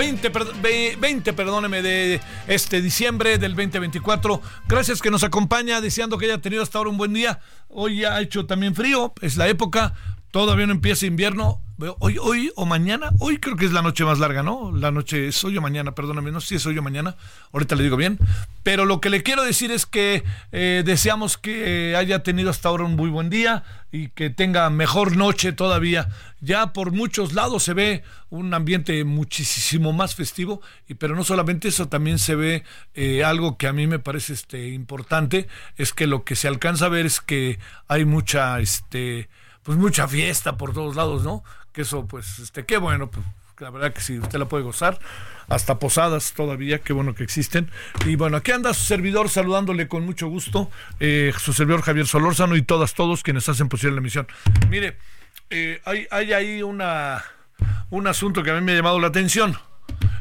20, perd- ve- 20, perdóneme, de este diciembre del 2024. Gracias que nos acompaña, deseando que haya tenido hasta ahora un buen día. Hoy ya ha hecho también frío, es la época, todavía no empieza invierno. Hoy, hoy o mañana, hoy creo que es la noche más larga, ¿no? La noche es hoy o mañana, perdóname, no sé si es hoy o mañana, ahorita le digo bien. Pero lo que le quiero decir es que eh, deseamos que haya tenido hasta ahora un muy buen día y que tenga mejor noche todavía. Ya por muchos lados se ve un ambiente muchísimo más festivo, y, pero no solamente eso, también se ve eh, algo que a mí me parece este, importante, es que lo que se alcanza a ver es que hay mucha, este, pues mucha fiesta por todos lados, ¿no? Que eso, pues, este, qué bueno, pues la verdad que sí, usted la puede gozar, hasta posadas todavía, qué bueno que existen. Y bueno, aquí anda su servidor saludándole con mucho gusto, eh, su servidor Javier Solórzano y todas, todos quienes hacen posible la emisión. Mire, eh, hay, hay ahí una, un asunto que a mí me ha llamado la atención.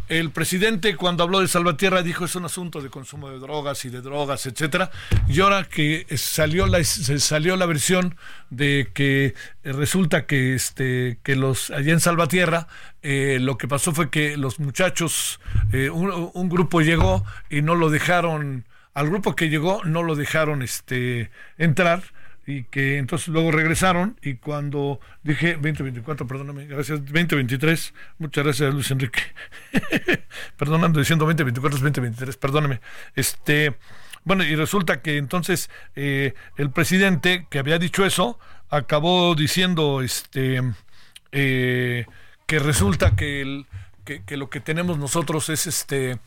El presidente cuando habló de Salvatierra dijo es un asunto de consumo de drogas y de drogas, etcétera. Y ahora que salió la salió la versión de que resulta que este que los allá en Salvatierra eh, lo que pasó fue que los muchachos eh, un, un grupo llegó y no lo dejaron al grupo que llegó no lo dejaron este entrar y que entonces luego regresaron y cuando dije 2024, perdóname, gracias, 2023, muchas gracias Luis Enrique, perdonando diciendo 2024 es 2023, perdóname, este, bueno, y resulta que entonces eh, el presidente que había dicho eso, acabó diciendo, este, eh, que resulta que, que lo que tenemos nosotros es, este,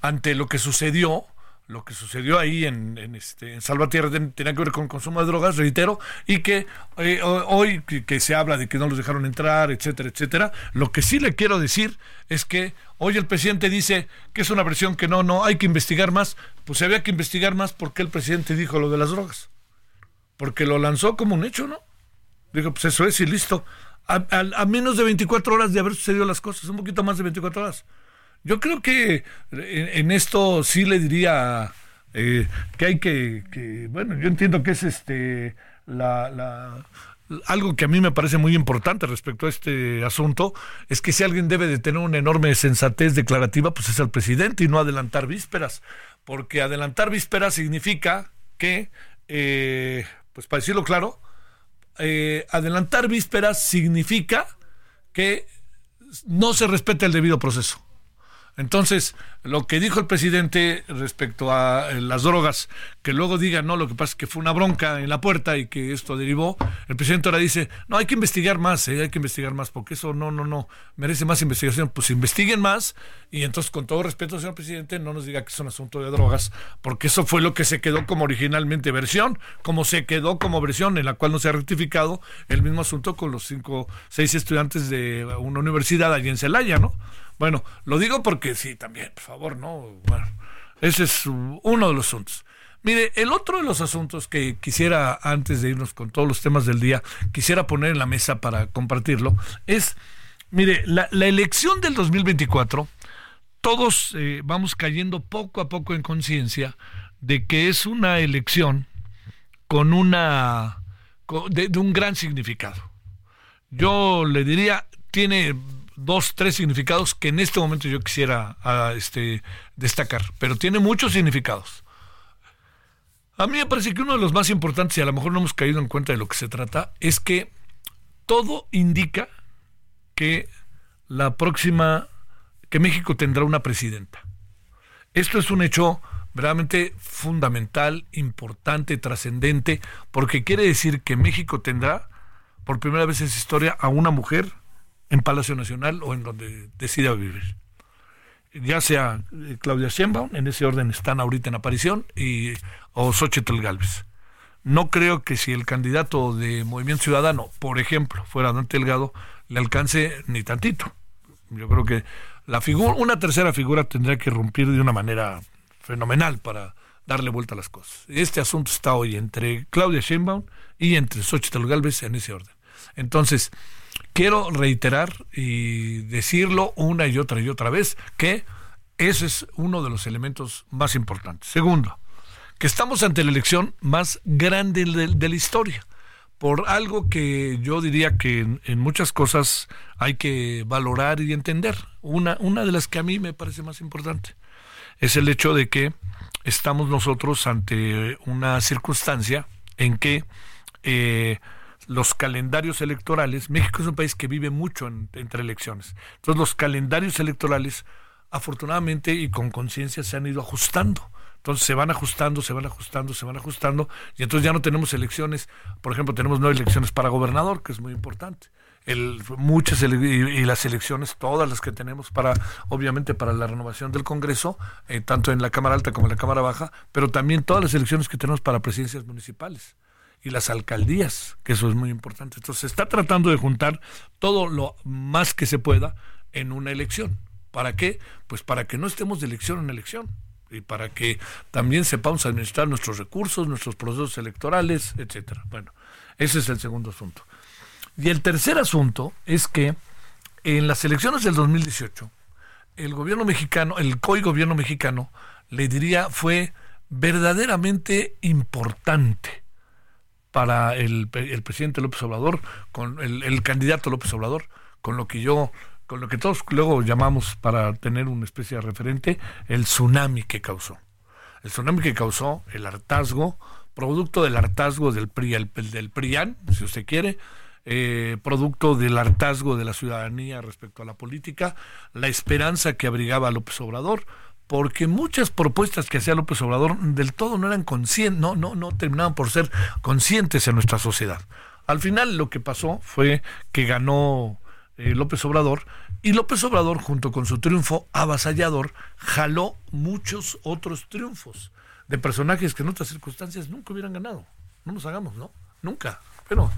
ante lo que sucedió, lo que sucedió ahí en, en, este, en Salvatierra ten- tenía que ver con consumo de drogas, reitero, y que eh, ho- hoy que, se habla de que no los dejaron entrar, etcétera, etcétera, lo que sí le quiero decir es que hoy el presidente dice que es una versión que no, no, hay que investigar más, pues había que investigar más porque el presidente dijo lo de las drogas, porque lo lanzó como un hecho, ¿no? Digo, pues eso es y listo. A- a menos de 24 horas de haber sucedido las cosas, un poquito más de 24 horas. Yo creo que en, esto sí le diría eh, que hay que, que, bueno, yo entiendo que es este la, la- algo que a mí me parece muy importante respecto a este asunto es que si alguien debe de tener una enorme sensatez declarativa, pues es el presidente y no adelantar vísperas, porque adelantar vísperas significa que, eh, pues para decirlo claro, eh, adelantar vísperas significa que no se respeta el debido proceso. Entonces, lo que dijo el presidente respecto a eh, las drogas, que luego diga, no, lo que pasa es que fue una bronca en la puerta y que esto derivó, el presidente ahora dice, no, hay que investigar más, eh, hay que investigar más, porque eso no, no, no, merece más investigación. Pues investiguen más y entonces, con todo respeto, señor presidente, no nos diga que es un asunto de drogas, porque eso fue lo que se quedó como originalmente versión, como se quedó como versión en la cual no se ha rectificado el mismo asunto con los cinco, seis estudiantes de una universidad allí en Celaya, ¿no? Bueno, lo digo porque sí, también, por favor, ¿no? Bueno, ese es uno de los asuntos. Mire, el otro de los asuntos que quisiera, antes de irnos con todos los temas del día, quisiera poner en la mesa para compartirlo, es, mire, la, elección del 2024, todos eh, vamos cayendo poco a poco en conciencia de que es una elección con una, de un gran significado. Yo le diría, tiene dos, tres significados que en este momento yo quisiera ah, este, destacar, pero tiene muchos significados. A mí me parece que uno de los más importantes, y a lo mejor no hemos caído en cuenta de lo que se trata, es que todo indica que la próxima, que México tendrá una presidenta. Esto es un hecho verdaderamente fundamental, importante, trascendente, porque quiere decir que México tendrá, por primera vez en su historia, a una mujer en Palacio Nacional o en donde decida vivir. Ya sea eh, Claudia Sheinbaum, en ese orden están ahorita en aparición, y, o Xochitl Galvez. No creo que si el candidato de Movimiento Ciudadano, por ejemplo, fuera Dante Delgado, le alcance ni tantito. Yo creo que la figura, una tercera figura tendría que romper de una manera fenomenal para darle vuelta a las cosas. Este asunto está hoy entre Claudia Sheinbaum y entre Xochitl Galvez en ese orden. Entonces, quiero reiterar y decirlo una y otra y otra vez que ese es uno de los elementos más importantes. Segundo, que estamos ante la elección más grande de, la historia, por algo que yo diría que en, muchas cosas hay que valorar y entender. Una, una de las que a mí me parece más importante es el hecho de que estamos nosotros ante una circunstancia en que eh, los calendarios electorales, México es un país que vive mucho entre elecciones, entonces los calendarios electorales afortunadamente y con conciencia se han ido ajustando. Entonces se van ajustando, se van ajustando, se van ajustando, y entonces ya no tenemos elecciones, por ejemplo, tenemos nueve elecciones para gobernador, que es muy importante. Muchas y, las elecciones, todas las que tenemos para, obviamente, para la renovación del Congreso, eh, tanto en la Cámara Alta como en la Cámara Baja, pero también todas las elecciones que tenemos para presidencias municipales y las alcaldías, que eso es muy importante. Entonces se está tratando de juntar todo lo más que se pueda en una elección. ¿Para qué? Pues para que no estemos de elección en elección y para que también sepamos administrar nuestros recursos, nuestros procesos electorales, etcétera. Bueno, ese es el segundo asunto. Y el tercer asunto es que en las elecciones del 2018, el gobierno mexicano, el COI gobierno mexicano, le diría fue verdaderamente importante para el, presidente López Obrador, con el, candidato López Obrador, con lo que yo, con lo que todos luego llamamos para tener una especie de referente, el tsunami que causó. El tsunami que causó el hartazgo, producto del hartazgo del, PRI, del PRIAN, si usted quiere, eh, producto del hartazgo de la ciudadanía respecto a la política, la esperanza que abrigaba López Obrador, porque muchas propuestas que hacía López Obrador del todo no eran conscientes, no, no, no terminaban por ser conscientes en nuestra sociedad. Al final lo que pasó fue que ganó eh, López Obrador y López Obrador junto con su triunfo avasallador jaló muchos otros triunfos de personajes que en otras circunstancias nunca hubieran ganado. No nos hagamos, ¿no? Nunca. Pero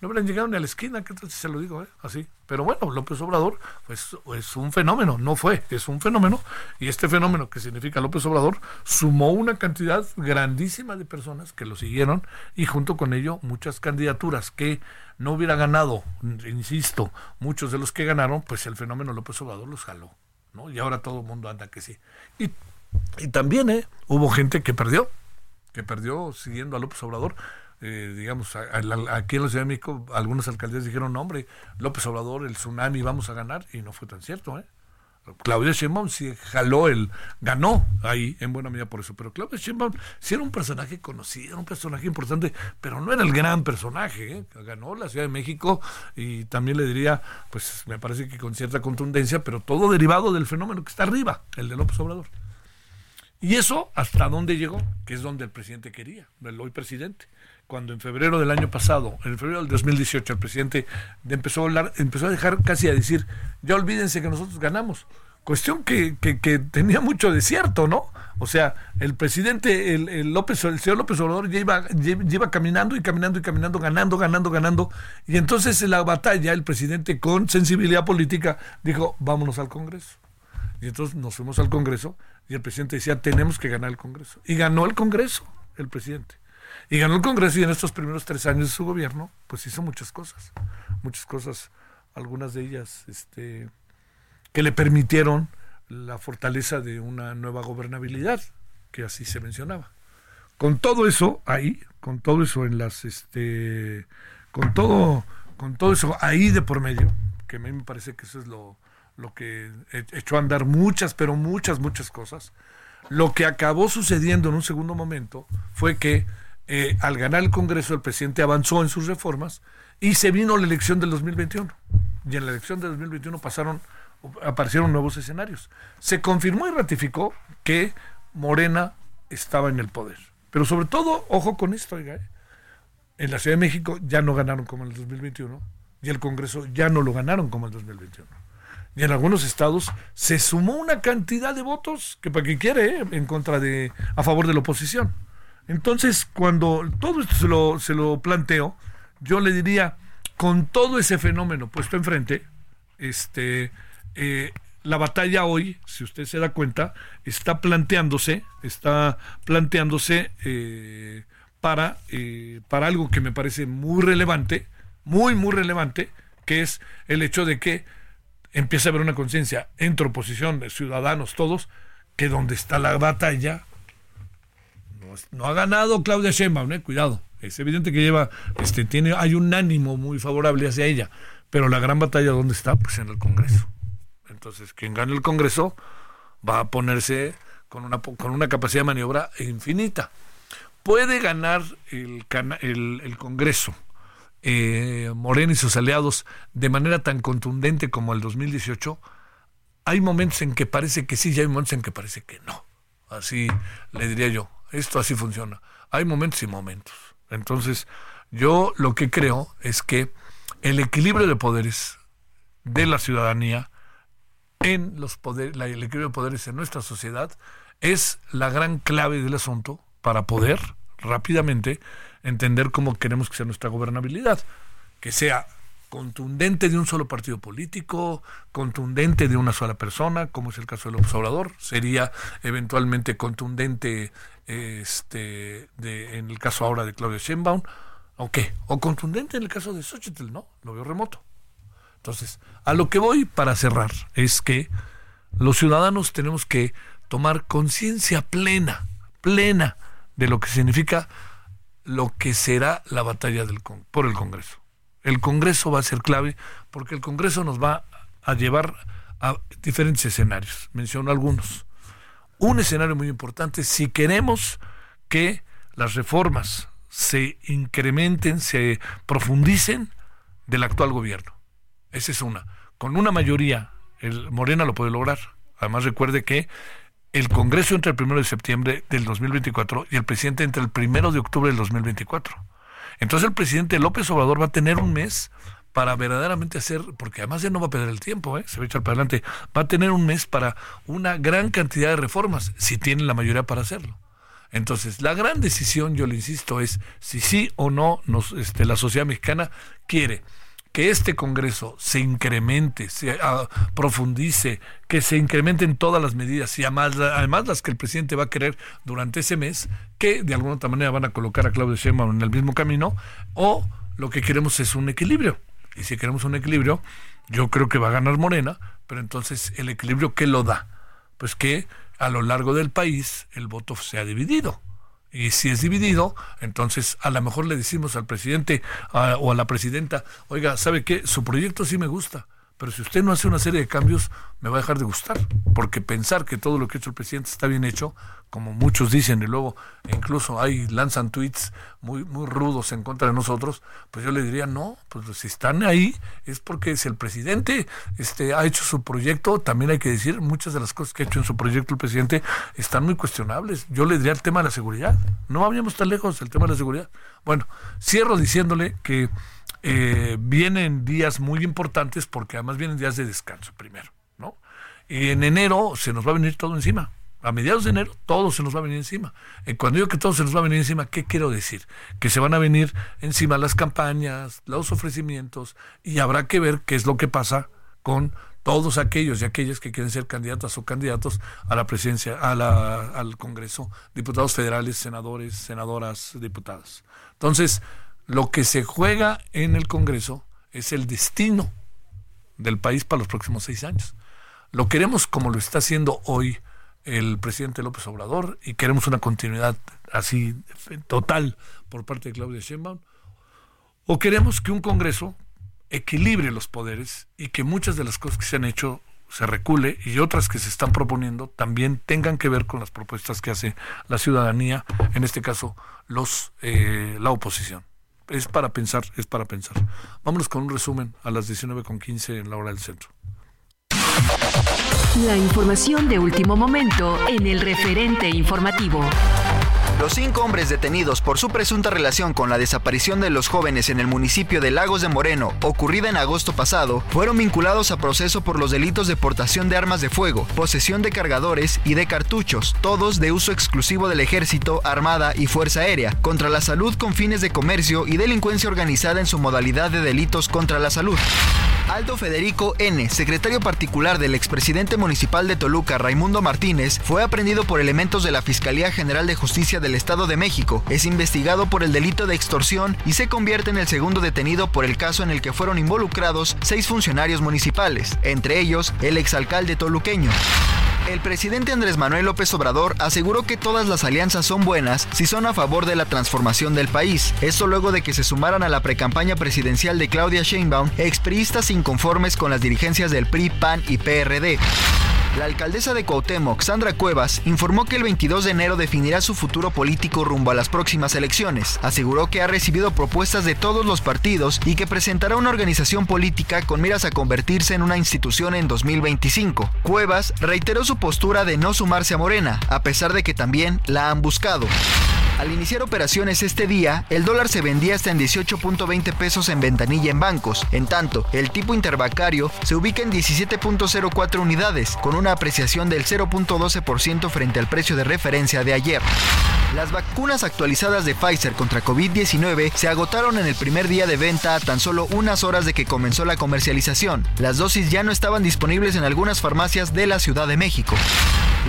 no hubieran llegado ni a la esquina, que se lo digo, ¿eh? así. Pero bueno, López Obrador pues, es un fenómeno, no fue, es un fenómeno, y este fenómeno que significa López Obrador sumó una cantidad grandísima de personas que lo siguieron y junto con ello muchas candidaturas que no hubiera ganado, insisto, muchos de los que ganaron, pues el fenómeno López Obrador los jaló, ¿no? Y ahora todo el mundo anda que sí. Y, y también ¿eh? hubo gente que perdió, que perdió siguiendo a López Obrador eh, digamos, aquí en la Ciudad de México, algunas alcaldías dijeron, no, hombre, López Obrador, el tsunami, vamos a ganar, y no fue tan cierto, ¿eh? Claudia Sheinbaum sí jaló el, ganó ahí en buena medida por eso, pero Claudia Sheinbaum sí era un personaje conocido, un personaje importante, pero no era el gran personaje, ¿eh? ganó la Ciudad de México y también le diría, pues me parece que con cierta contundencia, pero todo derivado del fenómeno que está arriba, el de López Obrador. Y eso hasta dónde llegó, que es donde el presidente quería, el hoy presidente cuando en febrero del año pasado, en febrero del 2018, el presidente empezó a hablar, empezó a dejar casi a decir, ya olvídense que nosotros ganamos. Cuestión que, que, tenía mucho de cierto, ¿no? O sea, el presidente, el, López, el señor López Obrador ya iba, ya caminando y caminando y caminando, ganando, ganando, ganando. Y entonces en la batalla, el presidente con sensibilidad política dijo, vámonos al Congreso. Y entonces nos fuimos al Congreso y el presidente decía, tenemos que ganar el Congreso. Y ganó el Congreso, el presidente. Y ganó el Congreso y en estos primeros tres años de su gobierno, pues hizo muchas cosas. Muchas cosas, algunas de ellas este, que le permitieron la fortaleza de una nueva gobernabilidad, que así se mencionaba. Con todo eso ahí, con todo eso en las, este, con todo, con todo eso ahí de por medio, que a mí me parece que eso es lo, lo que echó a andar muchas, pero muchas, muchas cosas. Lo que acabó sucediendo en un segundo momento fue que eh, al ganar el Congreso, el presidente avanzó en sus reformas y se vino la elección del 2021. Y en la elección del 2021 pasaron, aparecieron nuevos escenarios. Se confirmó y ratificó que Morena estaba en el poder. Pero sobre todo, ojo con esto, oiga, ¿eh? en la Ciudad de México ya no ganaron como en el 2021 y el Congreso ya no lo ganaron como en el 2021. En algunos estados se sumó una cantidad de votos que para quien quiere, ¿eh? en contra de, a favor de la oposición. Entonces, cuando todo esto se lo, se lo planteo, yo le diría, con todo ese fenómeno puesto enfrente, este, eh, la batalla hoy, si usted se da cuenta, está planteándose, está planteándose eh, para, para algo que me parece muy relevante, muy, muy relevante, que es el hecho de que empieza a haber una conciencia entre oposición, de ciudadanos, todos, que donde está la batalla no ha ganado Claudia Sheinbaum, ¿eh? cuidado. Es evidente que lleva, este, tiene, hay un ánimo muy favorable hacia ella, pero la gran batalla dónde está, pues en el Congreso. Entonces, quien gane el Congreso va a ponerse con una, con una capacidad de maniobra infinita. Puede ganar el, el, Congreso eh, Morena y sus aliados de manera tan contundente como el 2018. Hay momentos en que parece que sí y hay momentos en que parece que no. Así le diría yo. Esto así funciona. Hay momentos y momentos. Entonces, yo lo que creo es que el equilibrio de poderes de la ciudadanía en los poderes, el equilibrio de poderes en nuestra sociedad es la gran clave del asunto para poder rápidamente entender cómo queremos que sea nuestra gobernabilidad, que sea contundente de un solo partido político, contundente de una sola persona, como es el caso del observador, sería eventualmente contundente este, de, en el caso ahora de Claudia Sheinbaum, ¿o? O contundente en el caso de Xochitl, ¿no? Lo veo remoto. Entonces, a lo que voy para cerrar es que los ciudadanos tenemos que tomar conciencia plena, plena de lo que significa lo que será la batalla del, por el Congreso. El Congreso va a ser clave porque el Congreso nos va a llevar a diferentes escenarios. Menciono algunos un escenario muy importante si queremos que las reformas se incrementen, se profundicen del actual gobierno. Esa es una. Con una mayoría, el Morena lo puede lograr. Además, recuerde que el Congreso entra el primero de septiembre del 2024 y el presidente entra el primero de octubre del 2024. Entonces, el presidente López Obrador va a tener un mes para verdaderamente hacer, porque además ya no va a perder el tiempo, ¿eh? se va a echar para adelante, va a tener un mes para una gran cantidad de reformas, si tiene la mayoría para hacerlo. Entonces, la gran decisión, yo le insisto, es si sí o no nos, este, la sociedad mexicana quiere que este Congreso se incremente, se ah, profundice, que se incrementen todas las medidas y además, además las que el presidente va a querer durante ese mes, que de alguna otra manera van a colocar a Claudio Sheinbaum en el mismo camino, o lo que queremos es un equilibrio. Y si queremos un equilibrio, yo creo que va a ganar Morena, pero entonces el equilibrio ¿qué lo da? Pues que a lo largo del país el voto sea dividido. Y si es dividido, entonces a lo mejor le decimos al presidente o a la presidenta, oiga, ¿sabe qué? Su proyecto sí me gusta, pero si usted no hace una serie de cambios, me va a dejar de gustar, porque pensar que todo lo que ha hecho el presidente está bien hecho, como muchos dicen, y luego incluso hay lanzan tweets muy, muy rudos en contra de nosotros, pues yo le diría, no, pues si están ahí es porque si el presidente este, ha hecho su proyecto, también hay que decir, muchas de las cosas que ha hecho en su proyecto el presidente están muy cuestionables. Yo le diría el tema de la seguridad, no habíamos tan lejos el tema de la seguridad. Bueno, cierro diciéndole que eh, vienen días muy importantes porque además vienen días de descanso primero, ¿no? Y en enero se nos va a venir todo encima. A mediados de enero todo se nos va a venir encima. Y cuando digo que todo se nos va a venir encima, ¿qué quiero decir? Que se van a venir encima las campañas, los ofrecimientos y habrá que ver qué es lo que pasa con todos aquellos y aquellas que quieren ser candidatas o candidatos a la presidencia, a la, al Congreso, diputados federales, senadores, senadoras, diputadas. Entonces, lo que se juega en el Congreso es el destino del país para los próximos seis años. Lo queremos como lo está haciendo hoy el presidente López Obrador y queremos una continuidad así total por parte de Claudia Sheinbaum. O queremos que un Congreso equilibre los poderes y que muchas de las cosas que se han hecho se recule y otras que se están proponiendo también tengan que ver con las propuestas que hace la ciudadanía, en este caso los eh, la oposición es para pensar, es para pensar. Vámonos con un resumen a las 19.15 en la hora del centro. La información de último momento en el referente informativo. Los cinco hombres detenidos por su presunta relación con la desaparición de los jóvenes en el municipio de Lagos de Moreno, ocurrida en agosto pasado, fueron vinculados a proceso por los delitos de portación de armas de fuego, posesión de cargadores y de cartuchos, todos de uso exclusivo del ejército, armada y fuerza aérea, contra la salud con fines de comercio y delincuencia organizada en su modalidad de delitos contra la salud. Aldo Federico N., secretario particular del expresidente municipal de Toluca, Raimundo Martínez, fue aprendido por elementos de la Fiscalía General de Justicia del Estado de México. Es investigado por el delito de extorsión y se convierte en el segundo detenido por el caso en el que fueron involucrados seis funcionarios municipales, entre ellos el exalcalde toluqueño. El presidente Andrés Manuel López Obrador aseguró que todas las alianzas son buenas si son a favor de la transformación del país. Esto luego de que se sumaran a la precampaña presidencial de Claudia Sheinbaum expriistas inconformes con las dirigencias del PRI, PAN y PRD. La alcaldesa de Cuauhtémoc, Sandra Cuevas, informó que el 22 de enero definirá su futuro político rumbo a las próximas elecciones. Aseguró que ha recibido propuestas de todos los partidos y que presentará una organización política con miras a convertirse en una institución en 2025. Cuevas reiteró su postura de no sumarse a Morena, a pesar de que también la han buscado. Al iniciar operaciones este día, el dólar se vendía hasta en 18.20 pesos en ventanilla en bancos. En tanto, el tipo interbancario se ubica en 17.04 unidades, con una apreciación del 0.12% frente al precio de referencia de ayer. Las vacunas actualizadas de Pfizer contra COVID-19 se agotaron en el primer día de venta a tan solo unas horas de que comenzó la comercialización. Las dosis ya no estaban disponibles en algunas farmacias de la Ciudad de México.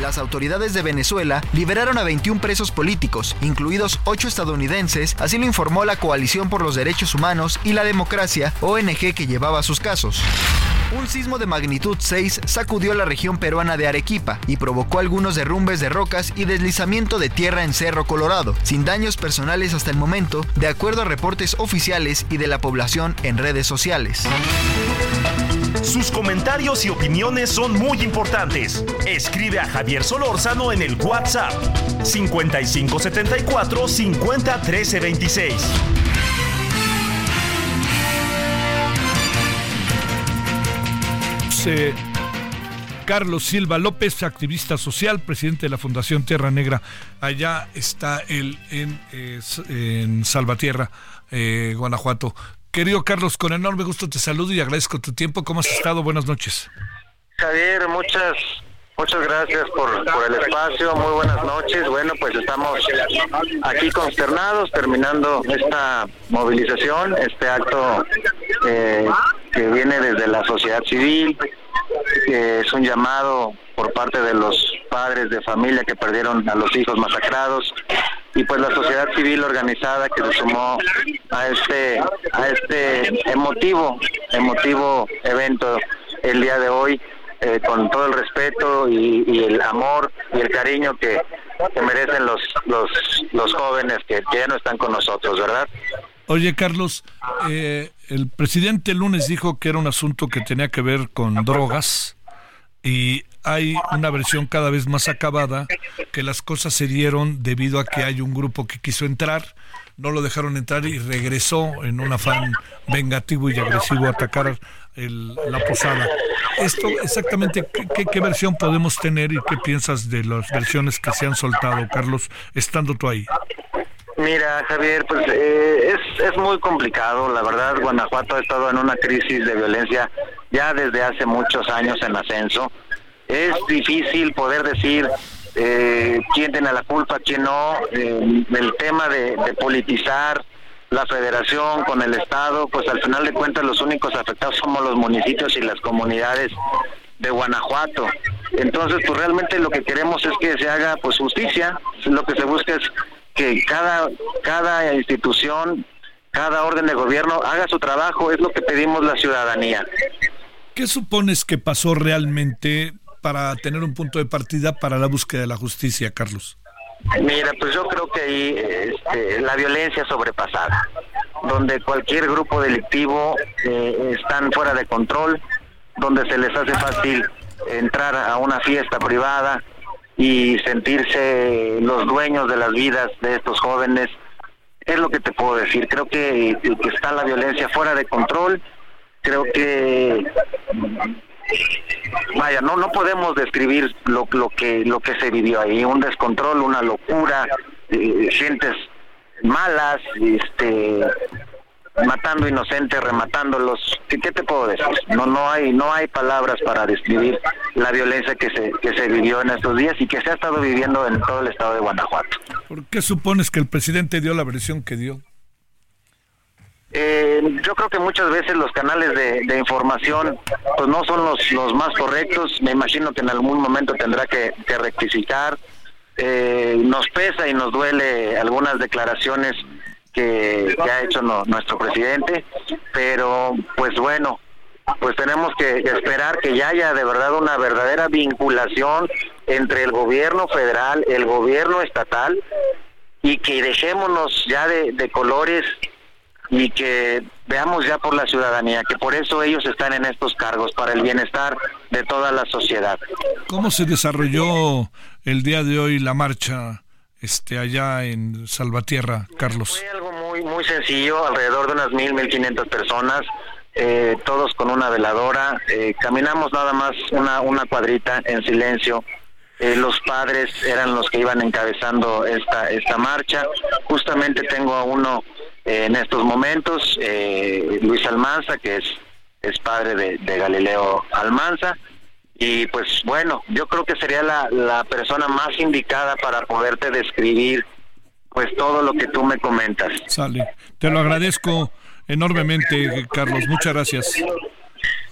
Las autoridades de Venezuela liberaron a 21 presos políticos, incluidos 8 estadounidenses, así lo informó la Coalición por los Derechos Humanos y la Democracia, ONG que llevaba sus casos. Un sismo de magnitud 6 sacudió la región peruana de Arequipa y provocó algunos derrumbes de rocas y deslizamiento de tierra en Cerro Colorado, sin daños personales hasta el momento, de acuerdo a reportes oficiales y de la población en redes sociales. Sus comentarios y opiniones son muy importantes. Escribe a Javier Solórzano en el WhatsApp 5574 50 13 26. Carlos Silva López, activista social, presidente de la Fundación Tierra Negra. Allá está él en, Salvatierra, eh, Guanajuato. Querido Carlos, con enorme gusto te saludo y agradezco tu tiempo. ¿Cómo has estado? Buenas noches. Javier, muchas Muchas gracias por, por, el espacio, muy buenas noches. Bueno, pues estamos aquí consternados terminando esta movilización, este acto eh, que viene desde la sociedad civil, que es un llamado por parte de los padres de familia que perdieron a los hijos masacrados y pues la sociedad civil organizada que se sumó a este a este emotivo emotivo evento el día de hoy eh, con todo el respeto y, el amor y el cariño que, merecen los, los, los jóvenes que, ya no están con nosotros, ¿verdad? Oye, Carlos, eh, el presidente el lunes dijo que era un asunto que tenía que ver con drogas y hay una versión cada vez más acabada que las cosas se dieron debido a que hay un grupo que quiso entrar, no lo dejaron entrar y regresó en un afán vengativo y agresivo a atacar la posada. Esto exactamente, ¿qué, ¿qué, versión podemos tener y qué piensas de las versiones que se han soltado, Carlos, estando tú ahí? Mira, Javier, pues eh, es, es muy complicado. La verdad, Guanajuato ha estado en una crisis de violencia ya desde hace muchos años en ascenso. Es difícil poder decir eh, quién tiene la culpa, quién no. Eh, el tema de, de politizar la federación con el Estado, pues al final de cuentas los únicos afectados somos los municipios y las comunidades de Guanajuato. Entonces, pues realmente lo que queremos es que se haga pues justicia, lo que se busca es que cada, cada institución, cada orden de gobierno haga su trabajo, es lo que pedimos la ciudadanía. ¿Qué supones que pasó realmente para tener un punto de partida para la búsqueda de la justicia, Carlos? Mira, pues yo creo que ahí este, la violencia sobrepasada, donde cualquier grupo delictivo eh, están fuera de control, donde se les hace fácil entrar a una fiesta privada, y sentirse los dueños de las vidas de estos jóvenes. Es lo que te puedo decir. Creo que, que está la violencia fuera de control. Creo que vaya, no no podemos describir lo, lo que lo que se vivió ahí, un descontrol, una locura, eh, gentes malas, este matando inocentes, rematándolos. ¿Qué, ¿Qué, te puedo decir? No no hay no hay palabras para describir la violencia que se que se vivió en estos días y que se ha estado viviendo en todo el estado de Guanajuato. ¿Por qué supones que el presidente dio la versión que dio? Eh, yo creo que muchas veces los canales de, información pues no son los, los más correctos. Me imagino que en algún momento tendrá que, que rectificar. Eh, nos pesa y nos duele algunas declaraciones que, ha hecho nuestro presidente, pero pues bueno, pues tenemos que esperar que ya haya de verdad una verdadera vinculación entre el gobierno federal, el gobierno estatal y que dejémonos ya de, de colores y que veamos ya por la ciudadanía, que por eso ellos están en estos cargos, para el bienestar de toda la sociedad. ¿Cómo se desarrolló el día de hoy la marcha este allá en Salvatierra, Carlos? Fue algo muy muy sencillo, alrededor de unas mil, mil quinientas personas, eh, todos con una veladora. Eh, caminamos nada más una, una cuadrita en silencio. Eh, los padres eran los que iban encabezando esta, esta marcha. Justamente tengo a uno en estos momentos, Luis Almanza, que es, es padre de, de Galileo Almanza y pues bueno, yo creo que sería la, la persona más indicada para poderte describir pues todo lo que tú me comentas. Sale, te lo agradezco enormemente, Carlos, muchas gracias.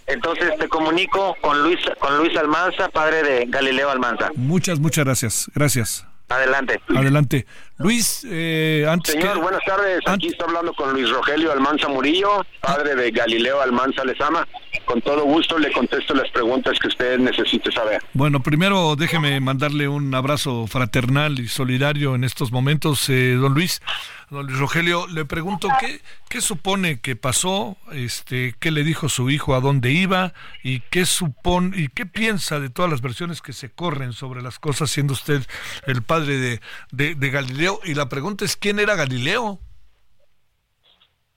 Entonces te comunico con Luis con Luis Almanza, padre de Galileo Almanza. Muchas, muchas gracias. Gracias. Adelante. Adelante. Luis, eh, antes Señor, buenas tardes. Aquí está hablando con Luis Rogelio Almanza Murillo, padre de Galileo Almanza Lezama. Con todo gusto le contesto las preguntas que usted necesite saber. Bueno, primero déjeme mandarle un abrazo fraternal y solidario en estos momentos, eh, don Luis. Don Luis Rogelio, le pregunto qué, qué supone que pasó, este, qué le dijo su hijo, a dónde iba y qué supone y qué piensa de todas las versiones que se corren sobre las cosas, siendo usted el padre de, de, Galileo. Y la pregunta es quién era Galileo.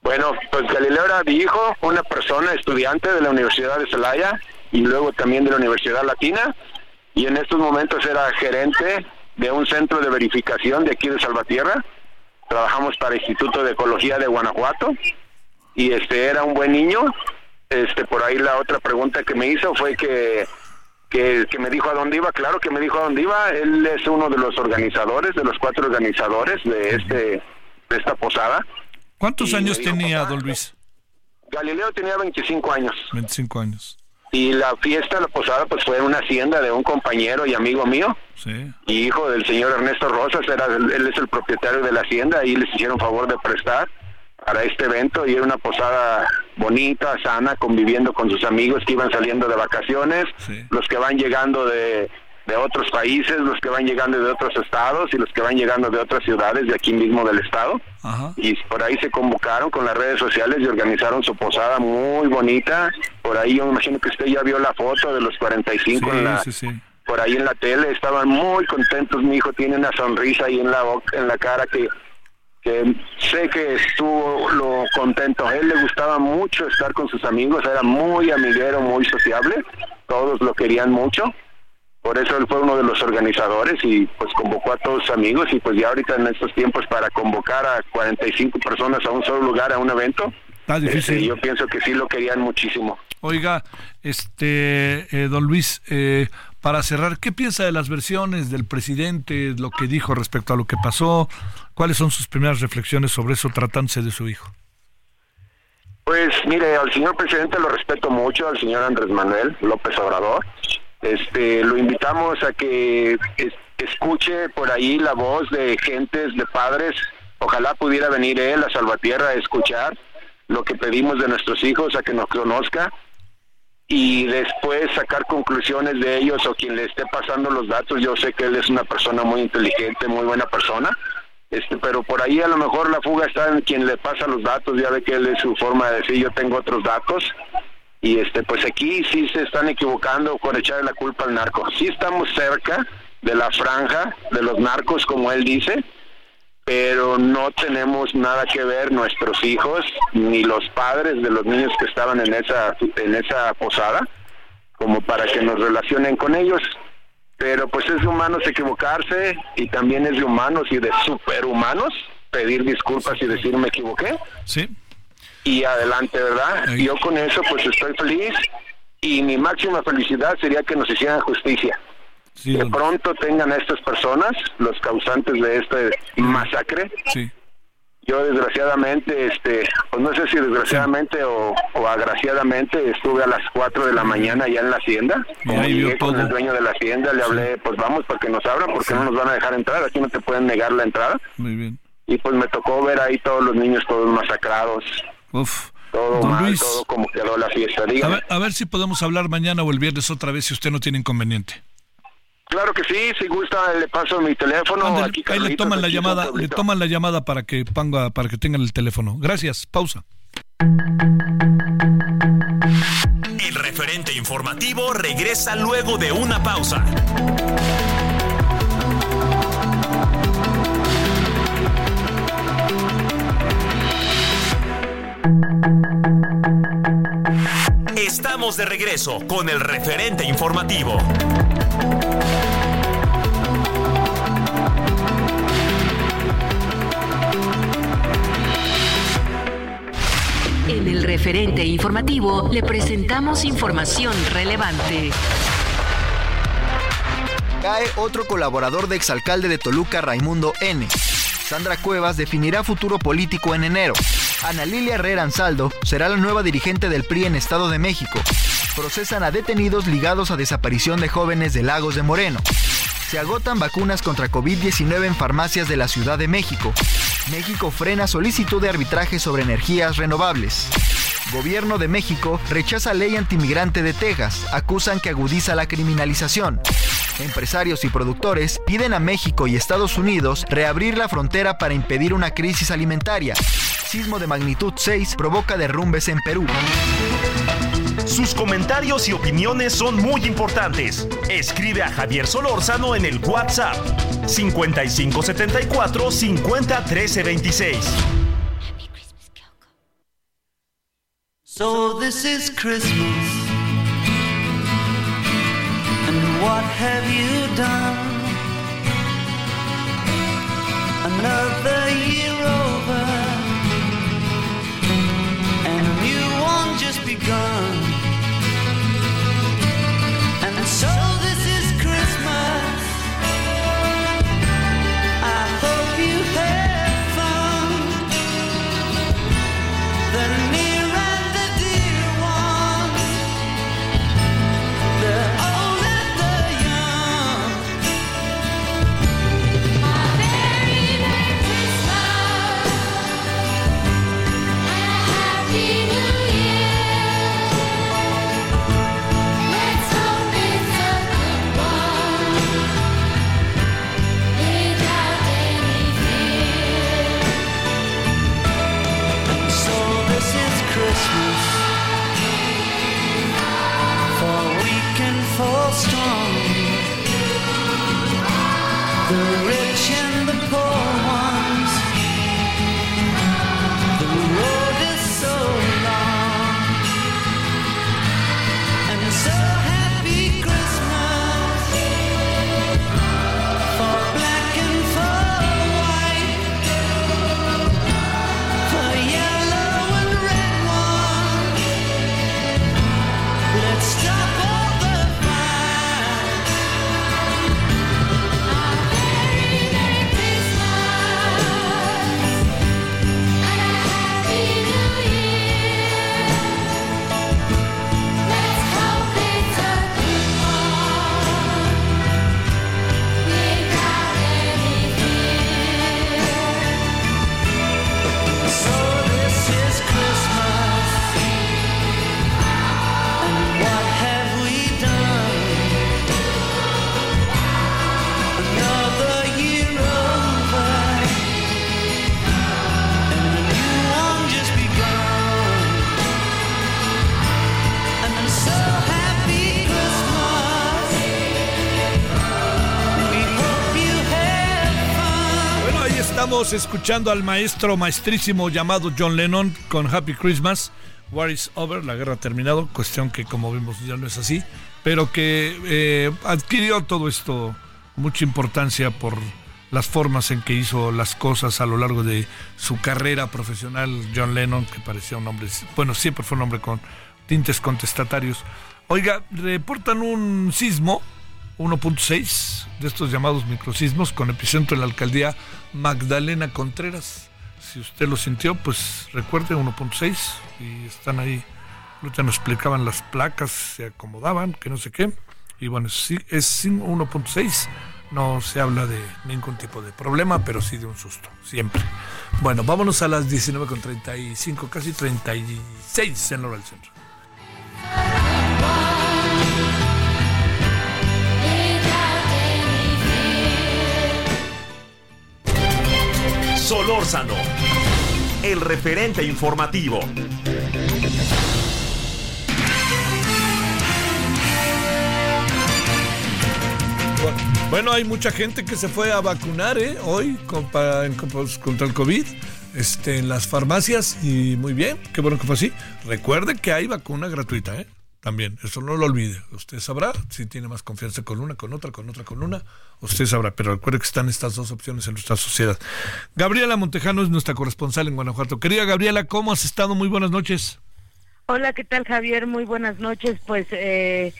Bueno, pues Galileo era mi hijo, una persona estudiante de la Universidad de Celaya y luego también de la Universidad Latina y en estos momentos era gerente de un centro de verificación de aquí de Salvatierra trabajamos para el Instituto de Ecología de Guanajuato y este era un buen niño. Este por ahí la otra pregunta que me hizo fue que que, me dijo a dónde iba, claro que me dijo a dónde iba, él es uno de los organizadores, de los cuatro organizadores de este de esta posada. ¿Cuántos años tenía don Luis? Galileo tenía 25 años. 25 años. Y la fiesta, la posada, pues fue en una hacienda de un compañero y amigo mío. Sí. Y hijo del señor Ernesto Rosas, era, él es el propietario de la hacienda y les hicieron favor de prestar para este evento y era una posada bonita, sana, conviviendo con sus amigos que iban saliendo de vacaciones, los que van llegando de, de otros países, los que van llegando de otros estados y los que van llegando de otras ciudades de aquí mismo del estado. Y por ahí se convocaron con las redes sociales y organizaron su posada muy bonita. Por ahí yo me imagino que usted ya vio la foto de los 45 en la, por ahí en la tele. Estaban muy contentos. Mi hijo tiene una sonrisa ahí en la boca, en la cara que que sé que estuvo lo contento. A él le gustaba mucho estar con sus amigos, era muy amiguero, muy sociable, todos lo querían mucho por eso él fue uno de los organizadores y pues convocó a todos sus amigos y pues ya ahorita en estos tiempos para convocar a 45 personas a un solo lugar a un evento, este, yo pienso que sí lo querían muchísimo. Oiga, este eh, don Luis, eh, para cerrar, ¿qué piensa de las versiones del presidente, lo que dijo respecto a lo que pasó? ¿Cuáles son sus primeras reflexiones sobre eso tratándose de su hijo? Pues mire, al señor presidente lo respeto mucho, al señor Andrés Manuel López Obrador. Este, lo invitamos a que escuche por ahí la voz de gentes, de padres. Ojalá pudiera venir él a Salvatierra a escuchar lo que pedimos de nuestros hijos, a que nos conozca y después sacar conclusiones de ellos o quien le esté pasando los datos. Yo sé que él es una persona muy inteligente, muy buena persona, este, pero por ahí a lo mejor la fuga está en quien le pasa los datos. Ya ve que él es su forma de decir yo tengo otros datos y este pues aquí sí se están equivocando con echarle la culpa al narco. Sí estamos cerca de la franja de los narcos como él dice, pero no tenemos nada que ver nuestros hijos ni los padres de los niños que estaban en esa en esa posada como para que nos relacionen con ellos. Pero pues es de humanos equivocarse y también es de humanos y de superhumanos pedir disculpas y decir me equivoqué. Sí y adelante, ¿verdad? Yo con eso pues estoy feliz y mi máxima felicidad sería que nos hicieran justicia. que pronto tengan a estas personas, los causantes de este masacre. Sí. Yo desgraciadamente, este, pues no sé si desgraciadamente o, agraciadamente, estuve a las 4 de la mañana ya en la hacienda. Y con el dueño de la hacienda, le hablé, pues vamos para que nos abran porque no nos van a dejar entrar, aquí no te pueden negar la entrada. Muy bien. Y pues me tocó ver ahí todos los niños todos masacrados. Uf. Todo mal, todo como quedó la fiesta. A ver, si podemos hablar mañana o el viernes otra vez si usted no tiene inconveniente. Claro que sí, si gusta le paso mi teléfono. ahí le toman la llamada, le toman la llamada para que ponga, para que tengan el teléfono. Gracias, pausa. El referente informativo regresa luego de una pausa. Estamos de regreso con el referente informativo. En el referente informativo le presentamos información relevante. Cae otro colaborador de exalcalde de Toluca, Raimundo N. Sandra Cuevas definirá futuro político en enero. Ana Lilia Herrera Ansaldo será la nueva dirigente del PRI en Estado de México. Procesan a detenidos ligados a desaparición de jóvenes de Lagos de Moreno. Se agotan vacunas contra COVID-19 en farmacias de la Ciudad de México. México frena solicitud de arbitraje sobre energías renovables. Gobierno de México rechaza ley antimigrante de Texas. Acusan que agudiza la criminalización. Empresarios y productores piden a México y Estados Unidos reabrir la frontera para impedir una crisis alimentaria. Sismo de magnitud 6 provoca derrumbes en Perú. Sus comentarios y opiniones son muy importantes. Escribe a Javier Solórzano en el WhatsApp 5574 50 So this is Christmas. what have you done? Another year Estamos escuchando al maestro maestrísimo llamado John Lennon con Happy Christmas. War is over, la guerra ha terminado, cuestión que como vimos ya no es así, pero que eh, adquirió todo esto mucha importancia por las formas en que hizo las cosas a lo largo de su carrera profesional. John Lennon, que parecía un hombre, bueno, siempre fue un hombre con tintes contestatarios. Oiga, reportan un sismo 1.6 de estos llamados microsismos con epicentro en la alcaldía Magdalena Contreras. Si usted lo sintió, pues recuerde 1.6 y están ahí. Ahorita nos explicaban las placas, se acomodaban, que no sé qué. Y bueno, sí, es 1.6. No se habla de ningún tipo de problema, pero sí de un susto, siempre. Bueno, vámonos a las 19.35, casi 36 en hora del centro. Solórzano, el referente informativo. Bueno, hay mucha gente que se fue a vacunar ¿eh? hoy pues, contra el COVID este, en las farmacias y muy bien, qué bueno que fue así. Recuerde que hay vacuna gratuita, ¿eh? También, eso no lo olvide. Usted sabrá si tiene más confianza con una, con otra, con otra, con una. Usted sabrá, pero recuerde que están estas dos opciones en nuestra sociedad. Gabriela Montejano es nuestra corresponsal en Guanajuato. Querida Gabriela, ¿cómo has estado? Muy buenas noches. Hola, ¿qué tal Javier? Muy buenas noches. Pues eh,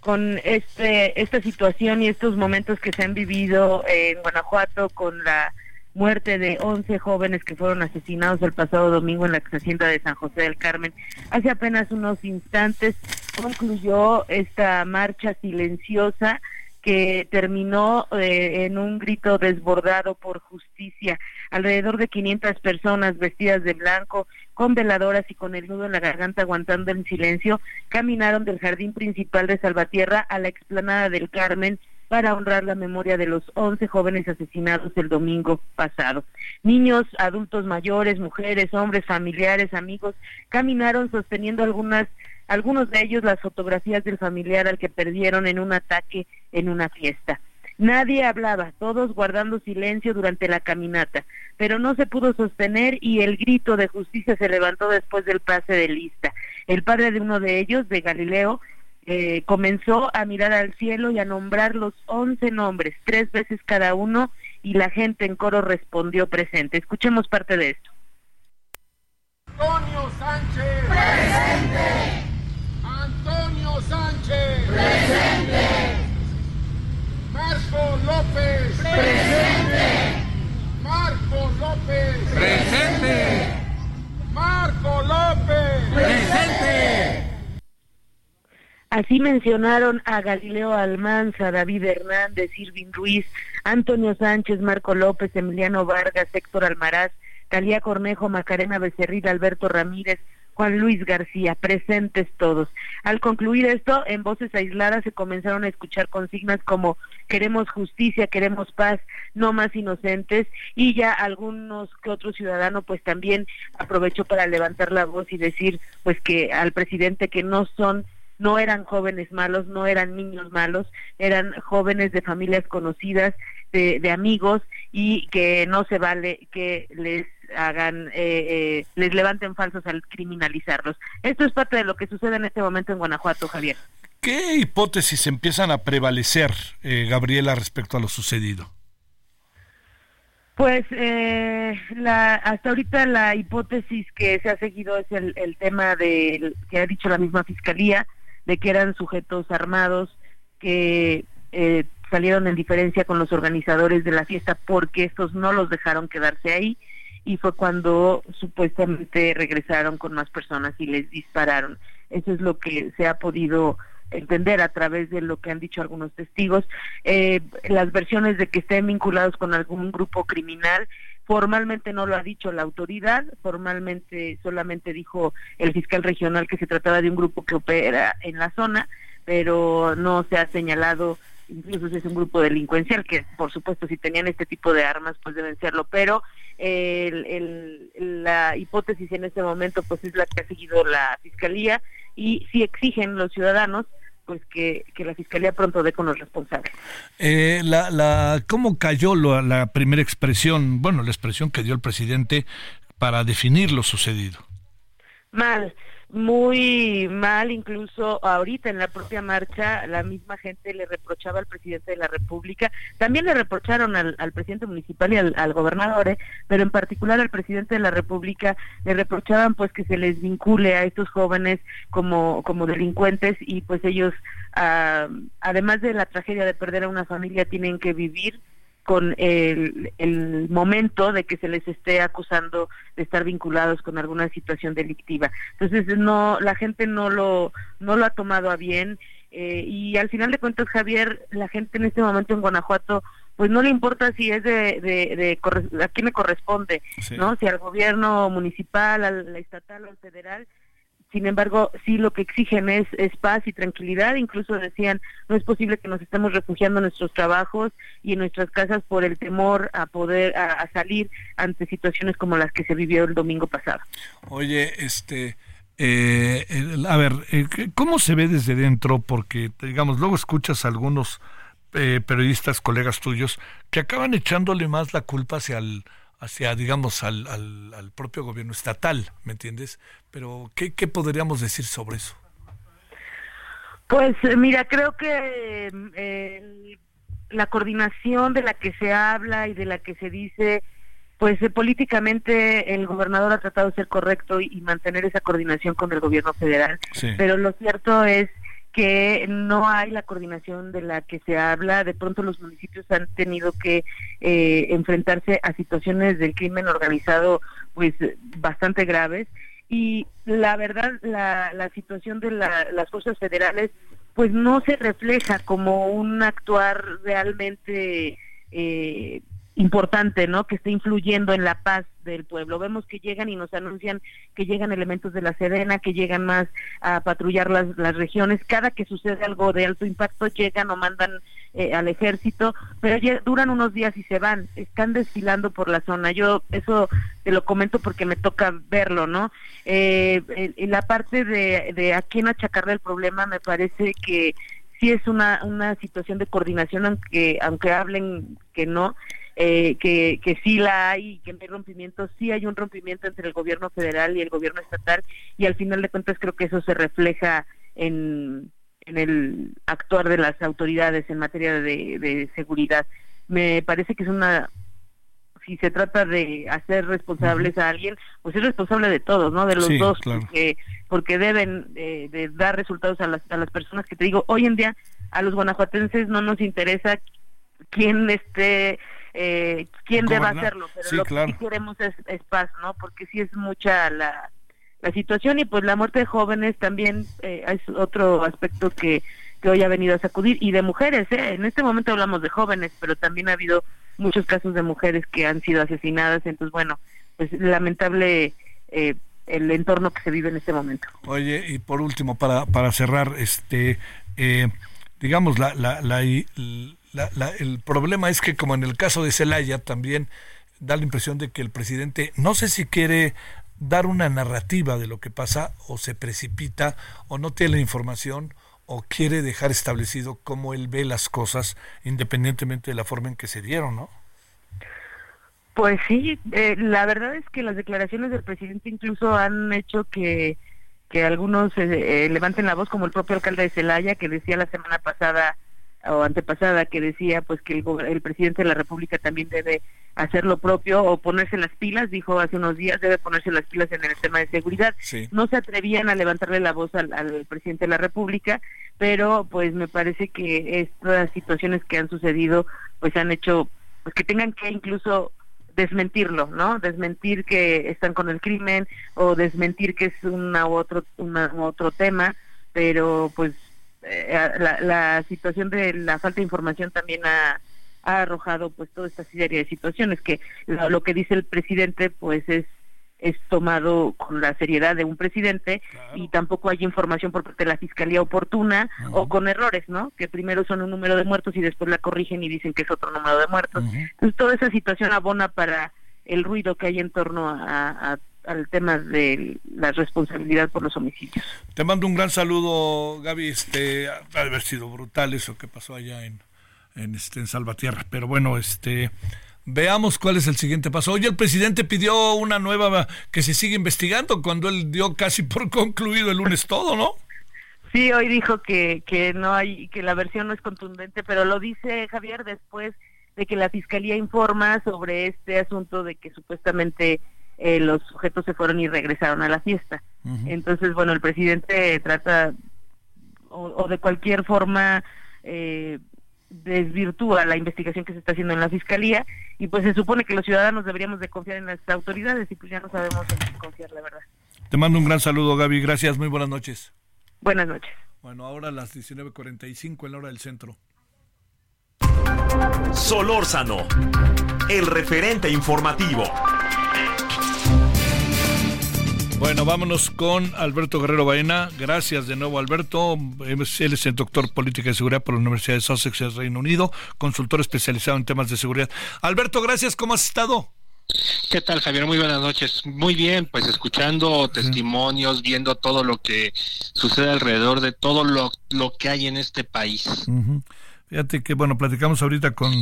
con este esta situación y estos momentos que se han vivido en Guanajuato con la muerte de 11 jóvenes que fueron asesinados el pasado domingo en la hacienda de San José del Carmen. Hace apenas unos instantes concluyó esta marcha silenciosa que terminó eh, en un grito desbordado por justicia. Alrededor de 500 personas vestidas de blanco, con veladoras y con el nudo en la garganta aguantando en silencio, caminaron del jardín principal de Salvatierra a la explanada del Carmen para honrar la memoria de los 11 jóvenes asesinados el domingo pasado. Niños, adultos mayores, mujeres, hombres, familiares, amigos, caminaron sosteniendo algunas algunos de ellos las fotografías del familiar al que perdieron en un ataque en una fiesta. Nadie hablaba, todos guardando silencio durante la caminata, pero no se pudo sostener y el grito de justicia se levantó después del pase de lista. El padre de uno de ellos, de Galileo, eh, comenzó a mirar al cielo y a nombrar los once nombres, tres veces cada uno, y la gente en coro respondió presente. Escuchemos parte de esto. Antonio Sánchez. Presente. Antonio Sánchez. Presente. Marco López. Presente. Marco López. Presente. Marco López. Presente. Así mencionaron a Galileo Almanza, David Hernández, Irving Ruiz, Antonio Sánchez, Marco López, Emiliano Vargas, Héctor Almaraz, Talía Cornejo, Macarena Becerril, Alberto Ramírez, Juan Luis García, presentes todos. Al concluir esto, en voces aisladas se comenzaron a escuchar consignas como queremos justicia, queremos paz, no más inocentes, y ya algunos que otro ciudadano pues también aprovechó para levantar la voz y decir pues que al presidente que no son no eran jóvenes malos, no eran niños malos, eran jóvenes de familias conocidas, de, amigos y que no se vale que les hagan, eh, eh, les levanten falsos al criminalizarlos. Esto es parte de lo que sucede en este momento en Guanajuato, Javier. ¿Qué hipótesis empiezan a prevalecer, eh, Gabriela, respecto a lo sucedido? Pues la, hasta ahorita la hipótesis que se ha seguido es el, el tema de que ha dicho la misma fiscalía de que eran sujetos armados que eh, salieron en diferencia con los organizadores de la fiesta porque estos no los dejaron quedarse ahí y fue cuando supuestamente regresaron con más personas y les dispararon. Eso es lo que se ha podido entender a través de lo que han dicho algunos testigos. Eh, las versiones de que estén vinculados con algún grupo criminal Formalmente no lo ha dicho la autoridad, formalmente solamente dijo el fiscal regional que se trataba de un grupo que opera en la zona, pero no se ha señalado incluso si es un grupo delincuencial, que por supuesto si tenían este tipo de armas pues deben serlo, pero la hipótesis en este momento pues es la que ha seguido la fiscalía y si exigen los ciudadanos pues que, que la fiscalía pronto dé con los responsables. Eh, la, la, ¿Cómo cayó la, la primera expresión, bueno, la expresión que dio el presidente para definir lo sucedido? Mal muy mal, incluso ahorita en la propia marcha la misma gente le reprochaba al presidente de la República, también le reprocharon al, presidente municipal y al, gobernador, ¿eh? pero en particular al presidente de la República le reprochaban pues que se les vincule a estos jóvenes como, como delincuentes y pues ellos, ah, además de la tragedia de perder a una familia, tienen que vivir con el, el, momento de que se les esté acusando de estar vinculados con alguna situación delictiva. Entonces no, la gente no lo, no lo ha tomado a bien eh, y al final de cuentas Javier, la gente en este momento en Guanajuato pues no le importa si es de, de, a quién me corresponde, ¿no? Si al gobierno municipal, al estatal o al federal, sin embargo, sí lo que exigen es, paz y tranquilidad. Incluso decían, no es posible que nos estemos refugiando en nuestros trabajos y en nuestras casas por el temor a poder a, salir ante situaciones como las que se vivió el domingo pasado. Oye, este, eh, a ver, eh, ¿cómo se ve desde dentro? Porque, digamos, luego escuchas a algunos eh, periodistas, colegas tuyos, que acaban echándole más la culpa hacia el hacia, digamos, al, al, propio gobierno estatal, ¿me entiendes? Pero, ¿qué, ¿qué podríamos decir sobre eso? Pues eh, mira, creo que eh, la coordinación de la que se habla y de la que se dice, pues eh, políticamente el gobernador ha tratado de ser correcto y, mantener esa coordinación con el gobierno federal. Pero lo cierto es que no hay la coordinación de la que se habla. De pronto los municipios han tenido que eh, enfrentarse a situaciones del crimen organizado pues bastante graves y la verdad la, situación de las fuerzas federales pues no se refleja como un actuar realmente eh, importante, ¿no? Que esté influyendo en la paz del pueblo. Vemos que llegan y nos anuncian que llegan elementos de la Sedena, que llegan más a patrullar las, las regiones. Cada que sucede algo de alto impacto llegan o mandan eh, al ejército, pero ya duran unos días y se van. Están desfilando por la zona. Yo eso te lo comento porque me toca verlo, ¿no? Eh, en la parte de, de a quién achacarle el problema me parece que sí es una, una situación de coordinación, aunque, aunque hablen que no, eh, que, que sí la hay, que hay rompimiento, sí hay un rompimiento entre el gobierno federal y el gobierno estatal y al final de cuentas creo que eso se refleja en, en el actuar de las autoridades en materia de, de seguridad. Me parece que es una si se trata de hacer responsables a alguien, pues es responsable de todos, ¿no? De los dos, porque, porque deben eh, de dar resultados a las, a las personas que te digo, hoy en día a los guanajuatenses no nos interesa quién esté eh, quién deba hacerlo, pero lo que sí queremos es, paz, ¿no? Porque sí es mucha la, la situación y pues la muerte de jóvenes también eh, es otro aspecto que, que hoy ha venido a sacudir y de mujeres, ¿eh? En este momento hablamos de jóvenes, pero también ha habido muchos casos de mujeres que han sido asesinadas, entonces bueno, pues lamentable eh, el entorno que se vive en este momento. Oye, y por último, para, para cerrar, este, eh, digamos, la, la, la, el problema es que como en el caso de Celaya también da la impresión de que el presidente no sé si quiere dar una narrativa de lo que pasa o se precipita o no tiene la información o quiere dejar establecido cómo él ve las cosas independientemente de la forma en que se dieron, ¿no? Pues sí, eh, la verdad es que las declaraciones del presidente incluso han hecho que, que algunos eh, eh, levanten la voz, como el propio alcalde de Celaya, que decía la semana pasada o antepasada que decía pues que el, presidente de la República también debe hacer lo propio o ponerse las pilas, dijo hace unos días, debe ponerse las pilas en el tema de seguridad. No se atrevían a levantarle la voz al, presidente de la República, pero pues me parece que estas situaciones que han sucedido pues han hecho pues que tengan que incluso desmentirlo, ¿no? Desmentir que están con el crimen o desmentir que es una u otro una, otro tema, pero pues eh, la, la, situación de la falta de información también ha, arrojado pues toda esta serie de situaciones que lo, que dice el presidente pues es es tomado con la seriedad de un presidente y tampoco hay información por parte de la fiscalía oportuna o con errores, ¿no? Que primero son un número de muertos y después la corrigen y dicen que es otro número de muertos. Entonces toda esa situación abona para el ruido que hay en torno a, al tema de la responsabilidad por los homicidios. Te mando un gran saludo, Gaby. Este, ha de haber sido brutal eso que pasó allá en, en, este, en Salvatierra. Pero bueno, este, veamos cuál es el siguiente paso. Hoy el presidente pidió una nueva que se siga investigando cuando él dio casi por concluido el lunes todo, ¿no? Sí, hoy dijo que, que no hay, que la versión no es contundente, pero lo dice Javier después de que la fiscalía informa sobre este asunto de que supuestamente eh, los sujetos se fueron y regresaron a la fiesta. Entonces, bueno, el presidente trata o, de cualquier forma eh, desvirtúa la investigación que se está haciendo en la fiscalía y pues se supone que los ciudadanos deberíamos de confiar en las autoridades y pues ya no sabemos en qué confiar, la verdad. Te mando un gran saludo, Gaby. Gracias, muy buenas noches. Buenas noches. Bueno, ahora las 19.45 en la hora del centro. Solórzano, el referente informativo. Bueno, vámonos con Alberto Guerrero Baena. Gracias de nuevo, Alberto. Él es el doctor política y seguridad por la Universidad de Sussex, Reino Unido, consultor especializado en temas de seguridad. Alberto, gracias. ¿Cómo has estado? ¿Qué tal, Javier? Muy buenas noches. Muy bien, pues escuchando testimonios, viendo todo lo que sucede alrededor de todo lo, lo que hay en este país. Fíjate que, bueno, platicamos ahorita con,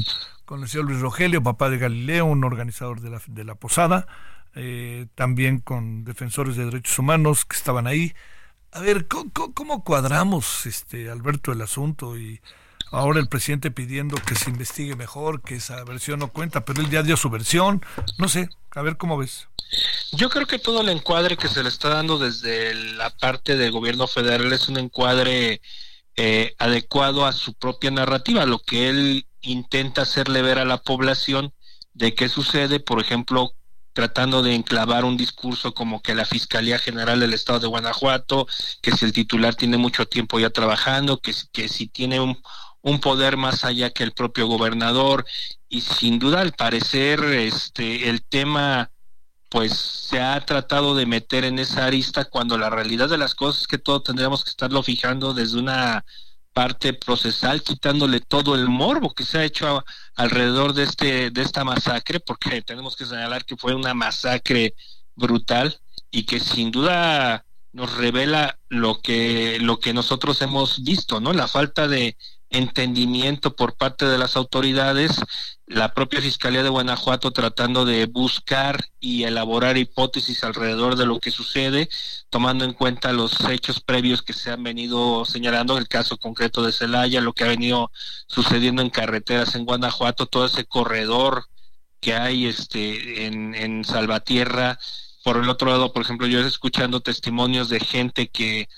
con el señor Luis Rogelio, papá de Galileo, un organizador de la, de la posada eh, también con defensores de derechos humanos que estaban ahí. A ver, ¿cómo, cuadramos, este Alberto, el asunto? Y ahora el presidente pidiendo que se investigue mejor, que esa versión no cuenta, pero él ya dio su versión. No sé, a ver cómo ves. Yo creo que todo el encuadre que se le está dando desde la parte del gobierno federal es un encuadre eh, adecuado a su propia narrativa, lo que él intenta hacerle ver a la población de qué sucede, por ejemplo, tratando de enclavar un discurso como que la Fiscalía General del Estado de Guanajuato, que si el titular tiene mucho tiempo ya trabajando, que, que si tiene un, un poder más allá que el propio gobernador. Y sin duda al parecer este el tema pues se ha tratado de meter en esa arista cuando la realidad de las cosas es que todo tendríamos que estarlo fijando desde una parte procesal, quitándole todo el morbo que se ha hecho alrededor de este de esta masacre, porque tenemos que señalar que fue una masacre brutal y que sin duda nos revela lo que lo que nosotros hemos visto, ¿no? La falta de entendimiento por parte de las autoridades, la propia Fiscalía de Guanajuato tratando de buscar y elaborar hipótesis alrededor de lo que sucede, tomando en cuenta los hechos previos que se han venido señalando, el caso concreto de Celaya, lo que ha venido sucediendo en carreteras en Guanajuato, todo ese corredor que hay este en, en Salvatierra. Por el otro lado, por ejemplo, yo escuchando testimonios de gente que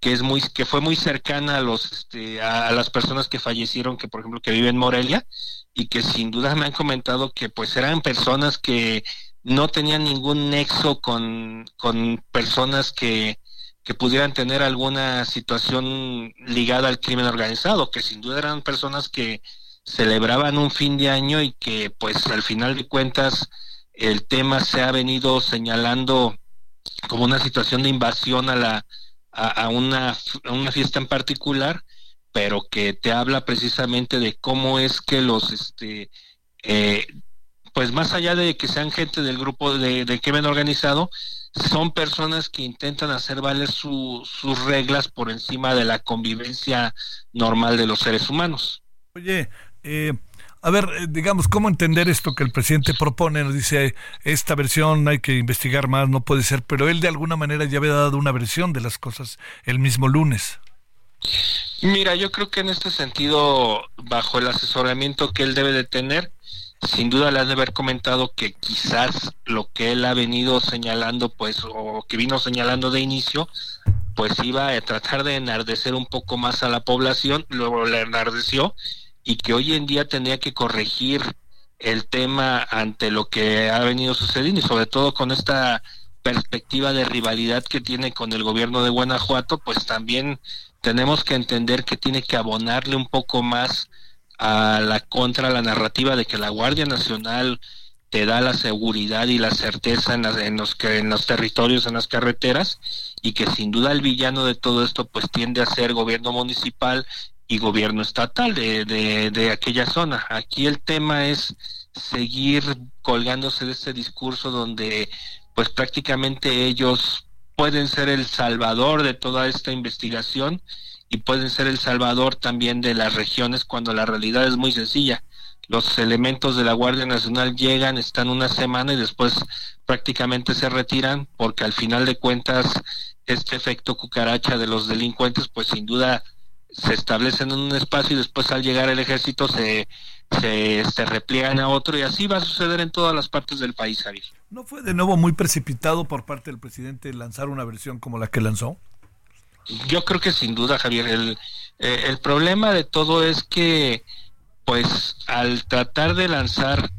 que es muy que fue muy cercana a los este, a, las personas que fallecieron que por ejemplo que viven en Morelia y que sin duda me han comentado que pues eran personas que no tenían ningún nexo con, con personas que, que pudieran tener alguna situación ligada al crimen organizado, que sin duda eran personas que celebraban un fin de año y que pues al final de cuentas el tema se ha venido señalando como una situación de invasión a la a, una, una fiesta en particular, pero que te habla precisamente de cómo es que los, este, eh, pues más allá de que sean gente del grupo de, de crimen organizado, son personas que intentan hacer valer sus reglas por encima de la convivencia normal de los seres humanos. Oye, eh, a ver, eh, digamos, ¿cómo entender esto que el presidente propone? Nos dice, esta versión hay que investigar más, no puede ser, pero él de alguna manera ya había dado una versión de las cosas el mismo lunes. Mira, yo creo que en este sentido, bajo el asesoramiento que él debe de tener, sin duda le han de haber comentado que quizás lo que él ha venido señalando, pues, o que vino señalando de inicio, pues iba a tratar de enardecer un poco más a la población, luego le enardeció y que hoy en día tendría que corregir el tema ante lo que ha venido sucediendo y sobre todo con esta perspectiva de rivalidad que tiene con el gobierno de Guanajuato, pues también tenemos que entender que tiene que abonarle un poco más a la contra la narrativa de que la Guardia Nacional te da la seguridad y la certeza en, en los que en los territorios en las carreteras y que sin duda el villano de todo esto pues tiende a ser gobierno municipal y gobierno estatal de, de, aquella zona. Aquí el tema es seguir colgándose de este discurso donde pues prácticamente ellos pueden ser el salvador de toda esta investigación y pueden ser el salvador también de las regiones cuando la realidad es muy sencilla. Los elementos de la Guardia Nacional llegan, están una semana y después prácticamente se retiran porque al final de cuentas este efecto cucaracha de los delincuentes pues sin duda se establecen en un espacio y después al llegar el ejército se, se, se repliegan a otro y así va a suceder en todas las partes del país, Javier. ¿No fue de nuevo muy precipitado por parte del presidente lanzar una versión como la que lanzó? Yo creo que sin duda, Javier. El, eh, el problema de todo es que, pues, al tratar de lanzar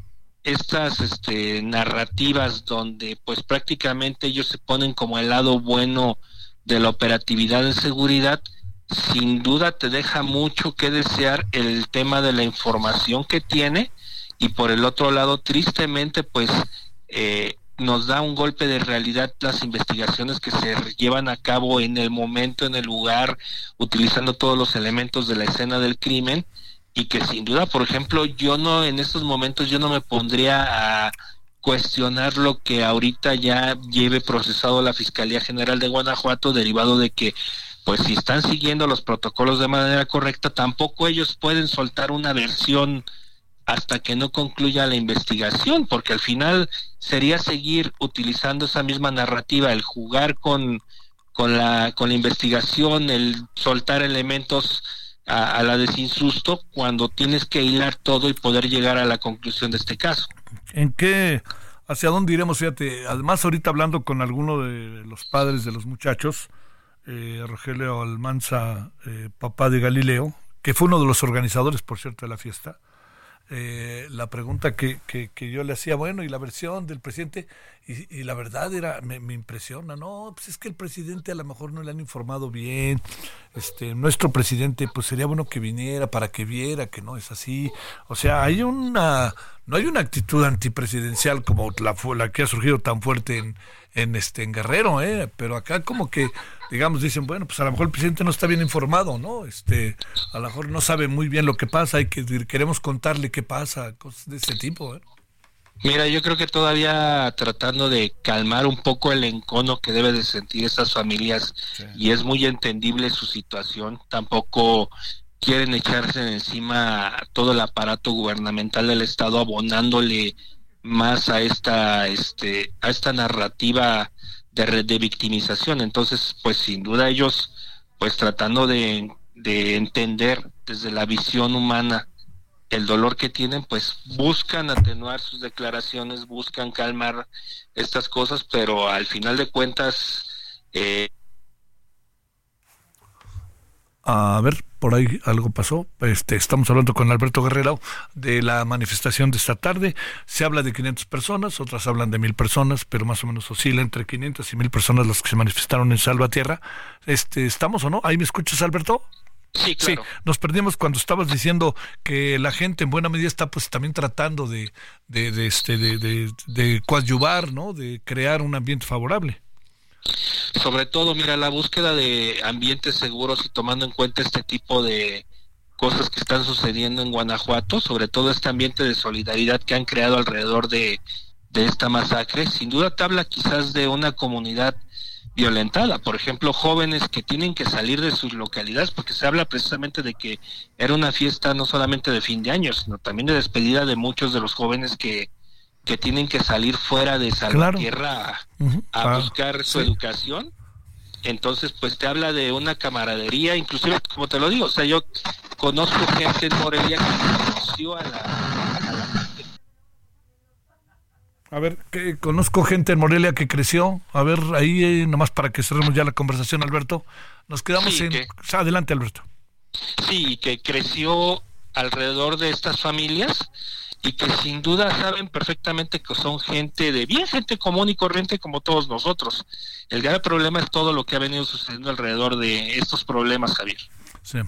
estas este, narrativas donde, pues, prácticamente ellos se ponen como el lado bueno de la operatividad de seguridad, sin duda te deja mucho que desear el tema de la información que tiene y por el otro lado, tristemente, pues, eh, nos da un golpe de realidad las investigaciones que se llevan a cabo en el momento, en el lugar, utilizando todos los elementos de la escena del crimen y que sin duda, por ejemplo, yo no en estos momentos yo no me pondría a cuestionar lo que ahorita ya lleve procesado la Fiscalía General de Guanajuato derivado de que pues si están siguiendo los protocolos de manera correcta, tampoco ellos pueden soltar una versión hasta que no concluya la investigación, porque al final sería seguir utilizando esa misma narrativa, el jugar con, con, la, con la investigación, el soltar elementos a, la desinsusto, cuando tienes que hilar todo y poder llegar a la conclusión de este caso. ¿En qué, hacia dónde iremos? Fíjate, además ahorita hablando con alguno de los padres de los muchachos, eh, Rogelio Almanza, eh, papá de Galileo, que fue uno de los organizadores, por cierto, de la fiesta, eh, la pregunta que, que, yo le hacía, bueno, y la versión del presidente, y, la verdad era, me, impresiona, no, pues es que el presidente a lo mejor no le han informado bien, este, nuestro presidente, pues sería bueno que viniera para que viera que no es así, o sea, hay una, no hay una actitud antipresidencial como la, la que ha surgido tan fuerte en, en este en Guerrero, ¿eh? pero acá como que digamos dicen, bueno, pues a lo mejor el presidente no está bien informado, ¿no? Este, a lo mejor no sabe muy bien lo que pasa y que queremos contarle qué pasa, cosas de ese tipo, ¿eh? Mira, yo creo que todavía tratando de calmar un poco el encono que debe de sentir esas familias y es muy entendible su situación, tampoco quieren echarse encima todo el aparato gubernamental del estado abonándole más a esta este a esta narrativa de, de victimización. Entonces pues sin duda ellos pues tratando de, de entender desde la visión humana el dolor que tienen, pues buscan atenuar sus declaraciones, buscan calmar estas cosas, pero al final de cuentas eh, a ver, por ahí algo pasó. Este, estamos hablando con Alberto Guerrero de la manifestación de esta tarde. Se habla de 500 personas, otras hablan de mil personas, pero más o menos oscila entre 500 y mil personas las que se manifestaron en Salvatierra. Este, ¿Estamos o no? ¿Ahí me escuchas, Alberto? Sí, claro. Sí, nos perdimos cuando estabas diciendo que la gente en buena medida está pues también tratando de, de, de este, de, de, de coadyuvar, ¿no? De crear un ambiente favorable. Sobre todo, mira, la búsqueda de ambientes seguros y tomando en cuenta este tipo de cosas que están sucediendo en Guanajuato, sobre todo este ambiente de solidaridad que han creado alrededor de, esta masacre, sin duda te habla quizás de una comunidad violentada, por ejemplo, jóvenes que tienen que salir de sus localidades, porque se habla precisamente de que era una fiesta no solamente de fin de año, sino también de despedida de muchos de los jóvenes que que tienen que salir fuera de Salvatierra a, buscar su educación. Entonces, pues te habla de una camaradería, inclusive, como te lo digo, o sea, yo conozco gente en Morelia que conoció a la, a ver, que conozco gente en Morelia que creció. A ver, ahí eh, nomás para que cerremos ya la conversación, Alberto. Nos quedamos en... adelante, Alberto. Sí, que creció alrededor de estas familias y que sin duda saben perfectamente que son gente de bien, gente común y corriente como todos nosotros. El grave problema es todo lo que ha venido sucediendo alrededor de estos problemas, Javier. Sí.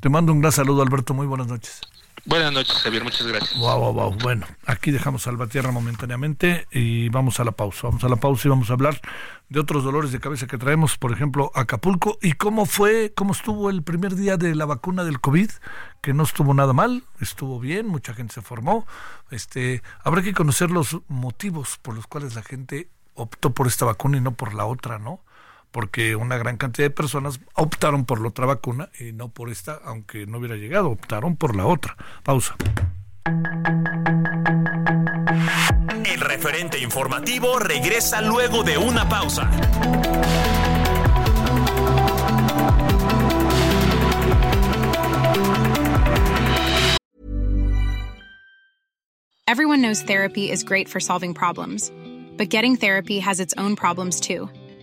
Te mando un gran saludo, Alberto. Muy buenas noches. Buenas noches, Javier. Muchas gracias. Wow, wow, wow. Bueno, aquí dejamos Salvatierra momentáneamente y vamos a la pausa. Vamos a la pausa y vamos a hablar de otros dolores de cabeza que traemos, por ejemplo, Acapulco. ¿Y cómo fue, cómo estuvo el primer día de la vacuna del COVID? Que no estuvo nada mal, estuvo bien, mucha gente se formó. Este, habrá que conocer los motivos por los cuales la gente optó por esta vacuna y no por la otra, ¿no? Porque una gran cantidad de personas optaron por la otra vacuna y no por esta, aunque no hubiera llegado, optaron por la otra. Pausa. El referente informativo regresa luego de una pausa. Everyone knows therapy is great for solving problems, but getting therapy has its own problems too,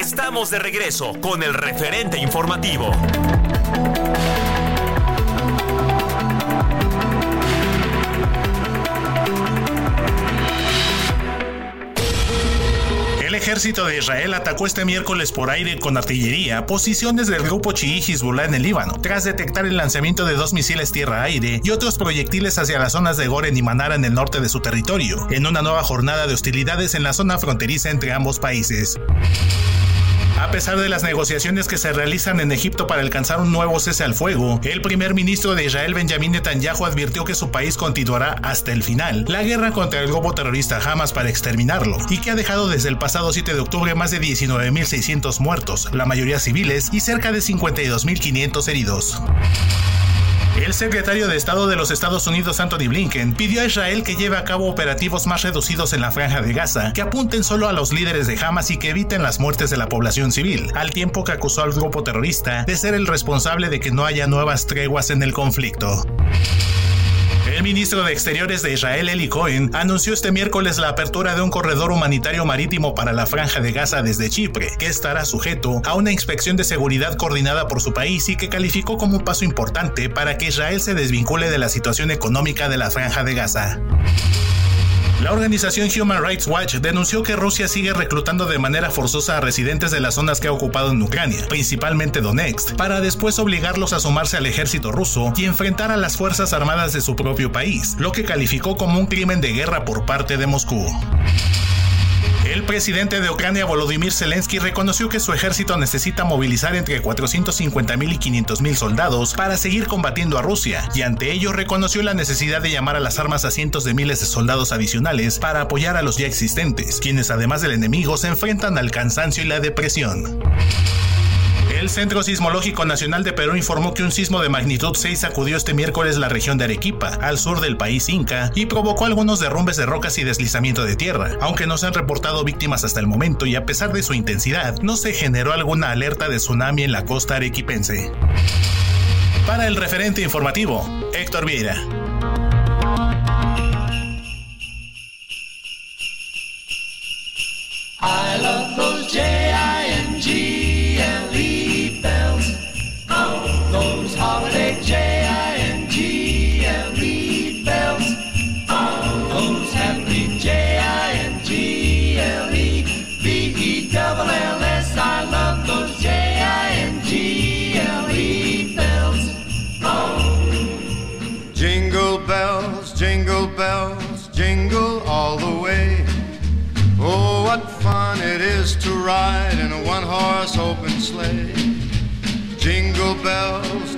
Estamos de regreso con el referente informativo. El ejército de Israel atacó este miércoles por aire con artillería posiciones del grupo chií Hezbollah en el Líbano, tras detectar el lanzamiento de dos misiles tierra-aire y otros proyectiles hacia las zonas de Goren y Manara en el norte de su territorio, en una nueva jornada de hostilidades en la zona fronteriza entre ambos países. A pesar de las negociaciones que se realizan en Egipto para alcanzar un nuevo cese al fuego, el primer ministro de Israel Benjamin Netanyahu advirtió que su país continuará hasta el final la guerra contra el grupo terrorista Hamas para exterminarlo y que ha dejado desde el pasado 7 de octubre más de 19.600 muertos, la mayoría civiles y cerca de 52.500 heridos. El secretario de Estado de los Estados Unidos, Anthony Blinken, pidió a Israel que lleve a cabo operativos más reducidos en la franja de Gaza, que apunten solo a los líderes de Hamas y que eviten las muertes de la población civil, al tiempo que acusó al grupo terrorista de ser el responsable de que no haya nuevas treguas en el conflicto. El ministro de Exteriores de Israel, Eli Cohen, anunció este miércoles la apertura de un corredor humanitario marítimo para la franja de Gaza desde Chipre, que estará sujeto a una inspección de seguridad coordinada por su país y que calificó como un paso importante para que Israel se desvincule de la situación económica de la franja de Gaza. La organización Human Rights Watch denunció que Rusia sigue reclutando de manera forzosa a residentes de las zonas que ha ocupado en Ucrania, principalmente Donetsk, para después obligarlos a sumarse al ejército ruso y enfrentar a las fuerzas armadas de su propio país, lo que calificó como un crimen de guerra por parte de Moscú. El presidente de Ucrania, Volodymyr Zelensky, reconoció que su ejército necesita movilizar entre 450.000 y 500.000 soldados para seguir combatiendo a Rusia, y ante ello reconoció la necesidad de llamar a las armas a cientos de miles de soldados adicionales para apoyar a los ya existentes, quienes además del enemigo se enfrentan al cansancio y la depresión. El Centro Sismológico Nacional de Perú informó que un sismo de magnitud 6 sacudió este miércoles la región de Arequipa, al sur del país inca, y provocó algunos derrumbes de rocas y deslizamiento de tierra. Aunque no se han reportado víctimas hasta el momento y a pesar de su intensidad, no se generó alguna alerta de tsunami en la costa arequipense. Para el referente informativo, Héctor Vieira. Those holiday J-I-N-G-L-E bells. Oh, those happy J-I-N-G-L-E B-E-double-L-S. I love those J-I-N-G-L-E bells. Oh, Jingle bells, jingle bells, jingle all the way. Oh, what fun it is to ride in a one horse open sleigh. Jingle bells,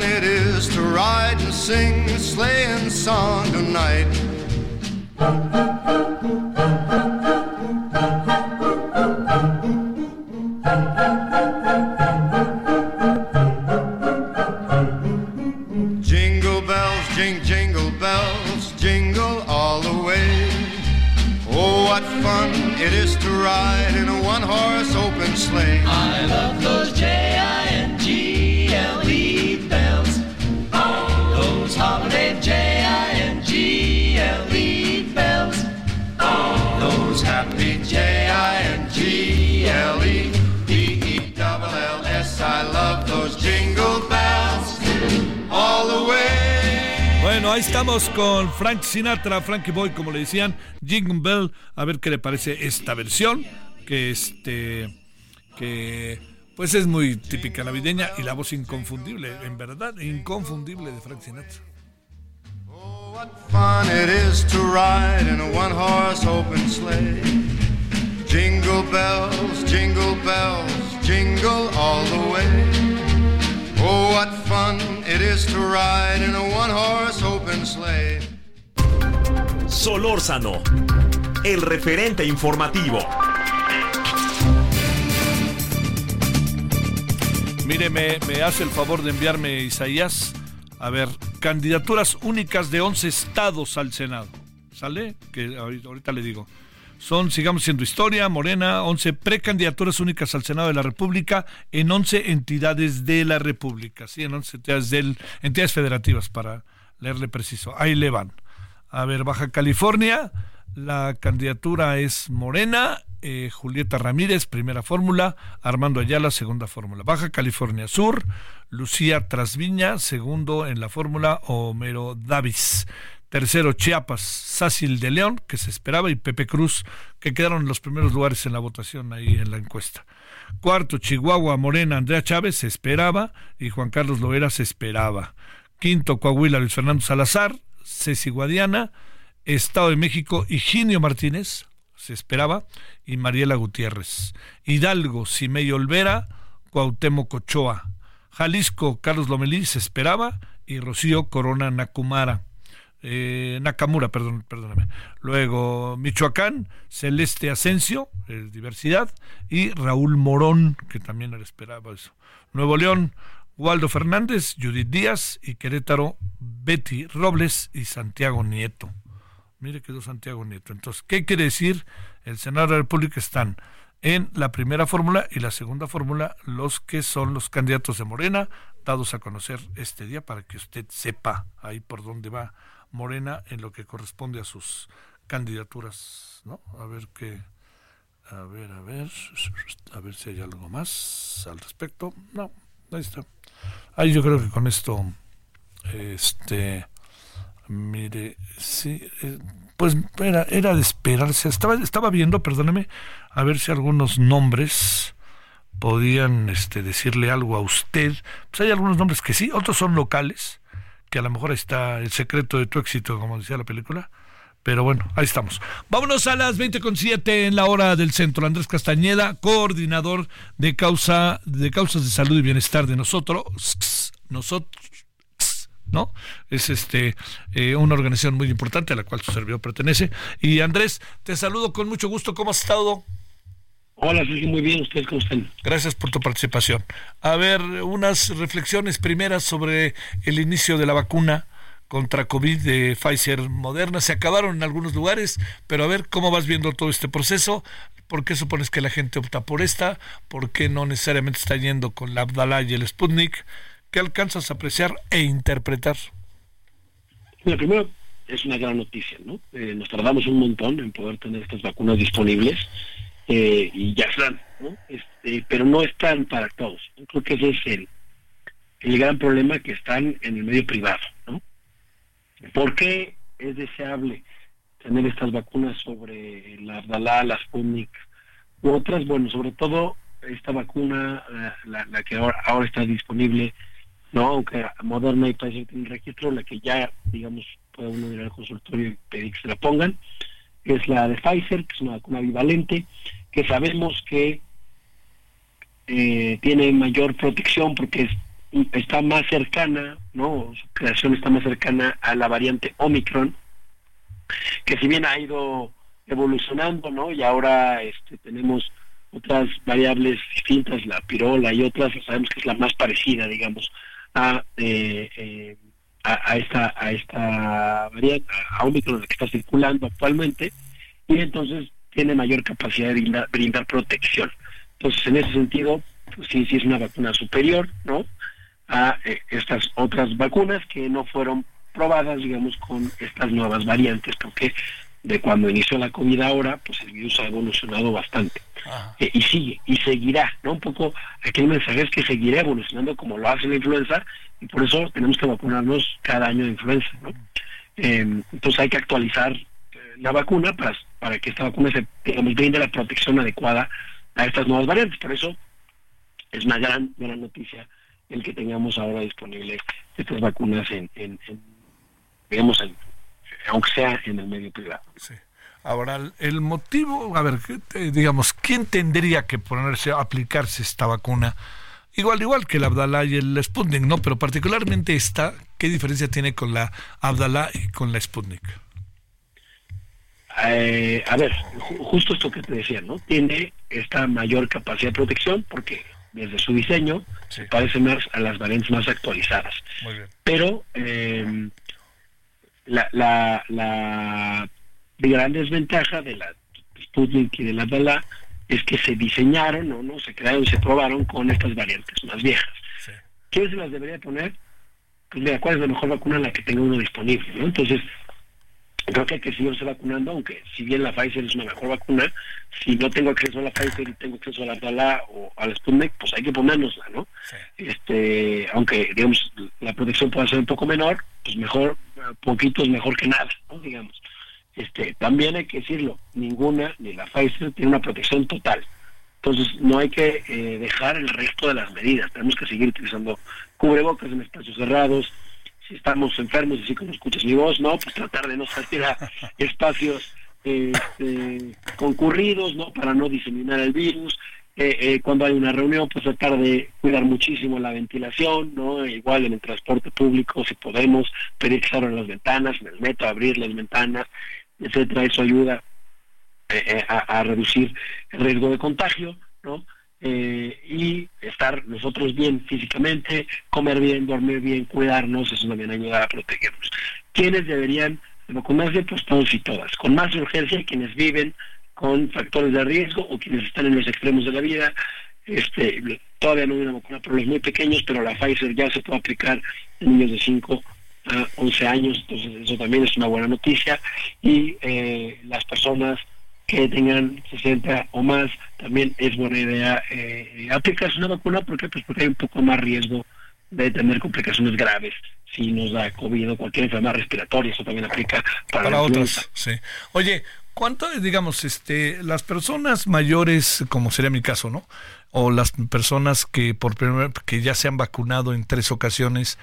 Fun it is to ride and sing a sleighing song tonight. Jingle bells, jing, jingle bells, jingle all the way. Oh, what fun it is to ride in a one horse open sleigh. I love Ahí estamos con Frank Sinatra, Frankie Boy, como le decían, Jingle Bell, a ver qué le parece esta versión, que este, que pues es muy típica navideña y la voz inconfundible, en verdad, inconfundible de Frank Sinatra. Fun it is to ride in a one horse open sleigh. Jingle bells, jingle bells, jingle all the way. Oh, what fun it is to ride in a one horse open sleigh. Solórzano, el referente informativo. Mire, me, me hace el favor de enviarme Isaías, a ver, candidaturas únicas de 11 estados al Senado. ¿Sale? Que ahorita ahorita le digo. Son, sigamos siendo historia, Morena, 11 precandidaturas únicas al Senado de la República en 11 entidades de la República, sí, en 11 entidades, del, entidades federativas, para leerle preciso. Ahí le van. A ver, Baja California, la candidatura es Morena, eh, Julieta Ramírez, primera fórmula, Armando Ayala, segunda fórmula. Baja California Sur, Lucía Trasviña, segundo en la fórmula, Homero Davis. Tercero, Chiapas, Sácil de León, que se esperaba, y Pepe Cruz, que quedaron en los primeros lugares en la votación ahí en la encuesta. Cuarto, Chihuahua, Morena, Andrea Chávez, se esperaba, y Juan Carlos Loera se esperaba. Quinto, Coahuila, Luis Fernando Salazar, Ceci Guadiana, Estado de México, Higinio Martínez, se esperaba, y Mariela Gutiérrez. Hidalgo, Simei Olvera, Cuauhtémoc Ochoa. Jalisco, Carlos Lomelí, se esperaba, y Rocío Corona Nakumara. Eh, Nakamura, perdón, perdóname. Luego Michoacán, Celeste Asensio, eh, diversidad, y Raúl Morón, que también era esperaba eso. Nuevo León, Waldo Fernández, Judith Díaz y Querétaro, Betty Robles y Santiago Nieto. Mire quedó Santiago Nieto. Entonces, ¿qué quiere decir? El Senado de la República están en la primera fórmula y la segunda fórmula los que son los candidatos de Morena, dados a conocer este día para que usted sepa ahí por dónde va Morena en lo que corresponde a sus candidaturas, ¿no? A ver qué, a ver, a ver, a ver si hay algo más al respecto. No, ahí está. Ahí yo creo que con esto, este, mire, sí, eh, pues era, era de esperarse. Estaba, estaba viendo, perdóneme, a ver si algunos nombres podían este, decirle algo a usted. Pues hay algunos nombres que sí, otros son locales que a lo mejor está el secreto de tu éxito, como decía la película. Pero bueno, ahí estamos. Vámonos a las 20.7 en la hora del centro. Andrés Castañeda, coordinador de causa de causas de salud y bienestar de nosotros, nosotros, ¿no? Es este eh, una organización muy importante a la cual su servidor pertenece. Y Andrés, te saludo con mucho gusto. ¿Cómo has estado? Hola, Sergio, muy bien. ¿Ustedes cómo están? Gracias por tu participación. A ver, unas reflexiones primeras sobre el inicio de la vacuna contra COVID de Pfizer Moderna. Se acabaron en algunos lugares, pero a ver cómo vas viendo todo este proceso. ¿Por qué supones que la gente opta por esta? ¿Por qué no necesariamente está yendo con la Abdala y el Sputnik? ¿Qué alcanzas a apreciar e interpretar? Bueno, primero, es una gran noticia, ¿no? Eh, nos tardamos un montón en poder tener estas vacunas disponibles eh, y ya están, ¿no? Este, pero no están para todos. Yo creo que ese es el, el gran problema que están en el medio privado, ¿no? ¿Por qué es deseable tener estas vacunas sobre la Abdalá, la Sputnik u otras? Bueno, sobre todo esta vacuna, la, la- la que ahora, ahora está disponible, no, aunque Moderna y Pfizer tienen registro, la que ya, digamos, puede uno ir al consultorio y pedir que se la pongan, es la de Pfizer, que es una vacuna bivalente, que sabemos que eh, tiene mayor protección porque es- está más cercana, ¿no? Su creación está más cercana a la variante Omicron, que si bien ha ido evolucionando, ¿no? Y ahora este, tenemos otras variables distintas, la pirola y otras, sabemos que es la más parecida, digamos, a, eh, eh, a, esta a esta variante, a Omicron, la que está circulando actualmente, y entonces tiene mayor capacidad de brindar, brindar protección. Entonces, en ese sentido, pues sí, sí es una vacuna superior, ¿no? A eh, estas otras vacunas que no fueron probadas, digamos, con estas nuevas variantes, porque de cuando inició la COVID ahora, pues el virus ha evolucionado bastante. Eh, y sigue, y seguirá, ¿no? Un poco, aquí el mensaje es que seguirá evolucionando como lo hace la influenza, y por eso tenemos que vacunarnos cada año de influenza, ¿no? Eh, entonces hay que actualizar la vacuna para, para que esta vacuna se, digamos, brinde la protección adecuada a estas nuevas variantes. Por eso es una gran, gran noticia el que tengamos ahora disponible estas vacunas en, en, digamos, en, aunque sea en el medio privado. Sí. Ahora, el- motivo, a ver, digamos, ¿quién tendría que ponerse, aplicarse esta vacuna? Igual, igual que el Abdalá y el Sputnik, ¿no? Pero particularmente esta, ¿qué diferencia tiene con la Abdalá y con la Sputnik? Eh, a ver, ju- justo esto que te decía, ¿no? Tiene esta mayor capacidad de protección porque desde su diseño se parece más a las variantes más actualizadas. Muy bien. Pero eh, la, la, la gran desventaja de la Sputnik y de la Abdala es que se diseñaron, ¿no? ¿no? Se crearon se probaron con estas variantes más viejas. ¿Quién se las debería poner? Pues mira, ¿cuál es la mejor vacuna la que tenga uno disponible? ¿no? Entonces, creo que hay que seguirse vacunando, aunque si bien la Pfizer es una mejor vacuna, si no tengo acceso a la Pfizer y tengo acceso a la Abdala o a la Sputnik, pues hay que ponérnosla, ¿no? Este, aunque, digamos, la protección pueda ser un poco menor, pues mejor, poquito es mejor que nada, ¿no? Digamos. Este, también hay que decirlo, ninguna, ni la Pfizer, tiene una protección total. Entonces, no hay que eh, dejar el resto de las medidas. Tenemos que seguir utilizando cubrebocas en espacios cerrados. Si estamos enfermos, así como escuchas mi voz, ¿no? Pues tratar de no salir a espacios este, concurridos, ¿no? Para no diseminar el virus. Eh, eh, cuando hay una reunión, pues tratar de cuidar muchísimo la ventilación, ¿no? Igual en el transporte público, si podemos, pedir que se abran las ventanas, en el metro, abrir las ventanas, etcétera. Eso ayuda eh, a, a reducir el riesgo de contagio, ¿no? Eh, y estar nosotros bien físicamente, comer bien, dormir bien, cuidarnos, eso también ayuda a protegernos. ¿Quiénes deberían vacunarse? Pues todos y todas. Con más urgencia quienes viven con factores de riesgo o quienes están en los extremos de la vida. Este, todavía no hay una vacuna para los muy pequeños, pero la Pfizer ya se puede aplicar en niños de 5 a 11 años, entonces eso también es una buena noticia. Y eh, las personas que tengan 60 o más, también es buena idea eh, aplicarse una vacuna porque pues porque hay un poco más riesgo de tener complicaciones graves si nos da COVID o cualquier enfermedad respiratoria, eso también aplica para, Para otras, sí. Oye, ¿cuánto, digamos, este, las personas mayores, como sería mi caso, ¿no? O las personas que por primer, que ya se han vacunado en tres ocasiones,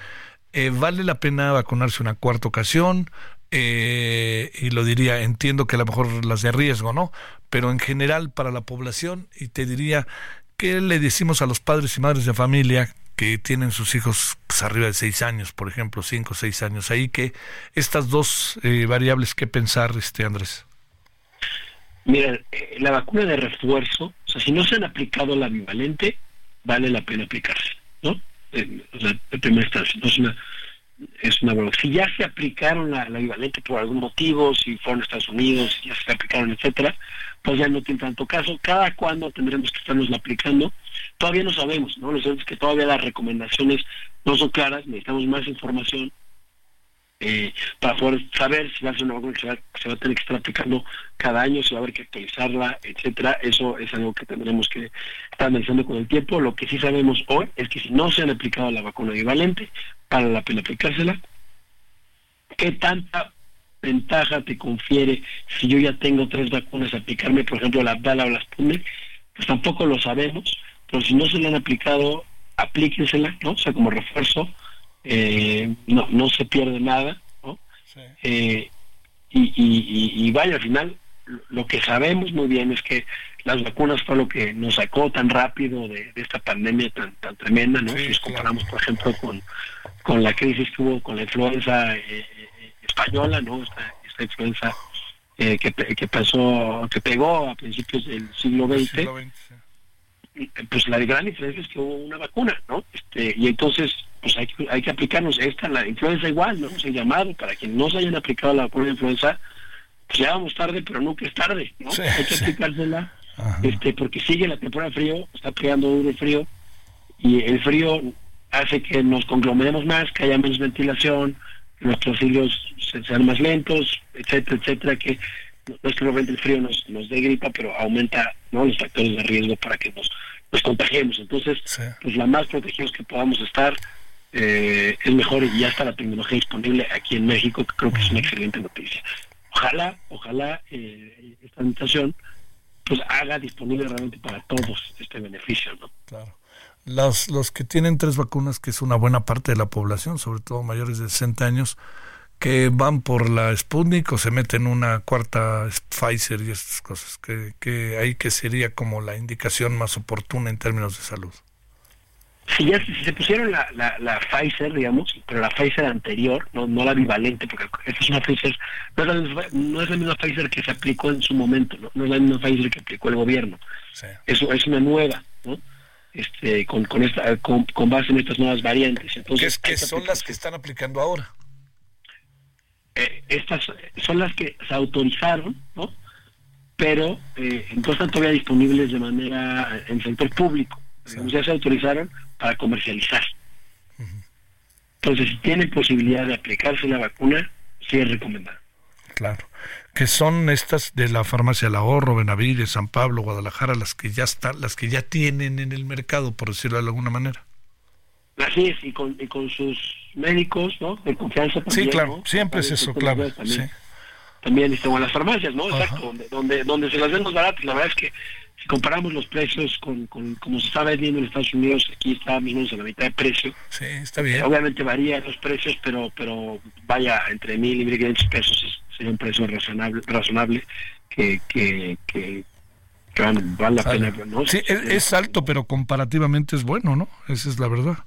eh, ¿vale la pena vacunarse una cuarta ocasión? Eh, y lo diría, entiendo que a lo mejor las de riesgo, ¿no? Pero en general para la población, y te diría, ¿qué le decimos a los padres y madres de familia que tienen sus hijos pues, arriba de seis años, por ejemplo, cinco o seis años? Ahí que estas dos eh, variables, ¿qué pensar, este Andrés? Mira, eh, la vacuna de refuerzo, o sea, si no se han aplicado la bivalente, vale la pena aplicarse, ¿no? Eh, o sea, en primera instancia, no es una, es una broma. Si ya se aplicaron la, bivalente por algún motivo, si fueron Estados Unidos, si ya se aplicaron, etcétera, pues ya no tiene tanto caso. Cada cuándo tendremos que estarnos aplicando, todavía no sabemos, ¿no? Lo cierto es que todavía las recomendaciones no son claras, necesitamos más información eh, para poder saber si va a ser una vacuna que se va, se va a tener que estar aplicando cada año, si va a haber que actualizarla, etcétera. Eso es algo que tendremos que estar analizando con el tiempo. Lo que sí sabemos hoy es que si no se han aplicado la vacuna bivalente, vale la pena aplicársela. ¿Qué tanta ventaja te confiere si yo ya tengo tres vacunas aplicarme, por ejemplo, la Abdala o la Sputnik? Pues tampoco lo sabemos, pero si no se le han aplicado, aplíquensela, ¿no? O sea, como refuerzo, eh, no, no se pierde nada, ¿no? Eh, y, y, y, y vaya, al final, lo que sabemos muy bien es que las vacunas fue lo que nos sacó tan rápido de, de esta pandemia tan, tan tremenda, ¿no? si nos comparamos, por ejemplo, con, con la crisis que hubo con la influenza eh, eh, española, ¿no? Esta, esta influenza eh, que, que pasó, que pegó a principios del siglo XX. eh, Pues la gran diferencia es que hubo una vacuna, ¿no? Este, y entonces, pues hay que, hay que aplicarnos esta, la influenza igual, ¿no? Se llamado, para quienes no se hayan aplicado la vacuna de influenza, pues ya vamos tarde, pero nunca es tarde, ¿no? Sí, Hay que sí. Este, porque sigue la temporada de frío, está pegando duro el frío, y el frío hace que nos conglomeremos más, que haya menos ventilación, que nuestros ciclos se- sean más lentos, etcétera, etcétera, que no es que el frío nos, nos dé gripa, pero aumenta ¿no? los factores de riesgo para que nos, nos contagiemos. Entonces, pues la más protegidos que podamos estar eh, es mejor y ya está la tecnología disponible aquí en México, que creo que es una excelente noticia. Ojalá, ojalá eh, esta administración pues haga disponible realmente para todos este beneficio, ¿no? Claro. Los, los que tienen tres vacunas, que es una buena parte de la población, sobre todo mayores de 60 años, que van por la Sputnik o se meten una cuarta Pfizer y estas cosas, que, que ahí que sería como la indicación más oportuna en términos de salud. Si ya si se pusieron la, la, la Pfizer, digamos, pero la Pfizer anterior, no, no la bivalente, porque esta es una Pfizer, no es, la misma, no es la misma Pfizer que se aplicó en su momento, no, no es la misma Pfizer que aplicó el gobierno. Eso es una nueva, ¿no? Este, con, con, esta, con, con base en estas nuevas variantes. Entonces, que son las que están aplicando ahora. eh, estas son las que se autorizaron, ¿no? Pero eh, no están todavía disponibles de manera eh, en sector público. Digamos, Ya se autorizaron para comercializar. Entonces, si tienen posibilidad de aplicarse la vacuna, sí es recomendable. Claro. Que son estas de la farmacia El Ahorro, Benavides, San Pablo, Guadalajara, las que ya están, las que ya tienen en el mercado, por decirlo de alguna manera. Así es, y con, y con sus médicos, ¿no? De confianza también. Sí, claro, ¿no? siempre es eso, claro. Sí. También este, o en las farmacias, ¿no? Exacto, donde, donde, donde se las ven más baratas. La verdad es que si comparamos los precios con, con como se está vendiendo en Estados Unidos, aquí está más o menos a la mitad de precio. Sí, está bien. Obviamente varían los precios, pero pero vaya, entre mil y mil quinientos pesos es- sería un precio razonable, razonable que, que, que, que vale, vale la pena, ¿no? Sí, es, es alto, pero comparativamente es bueno, ¿no? Esa es la verdad.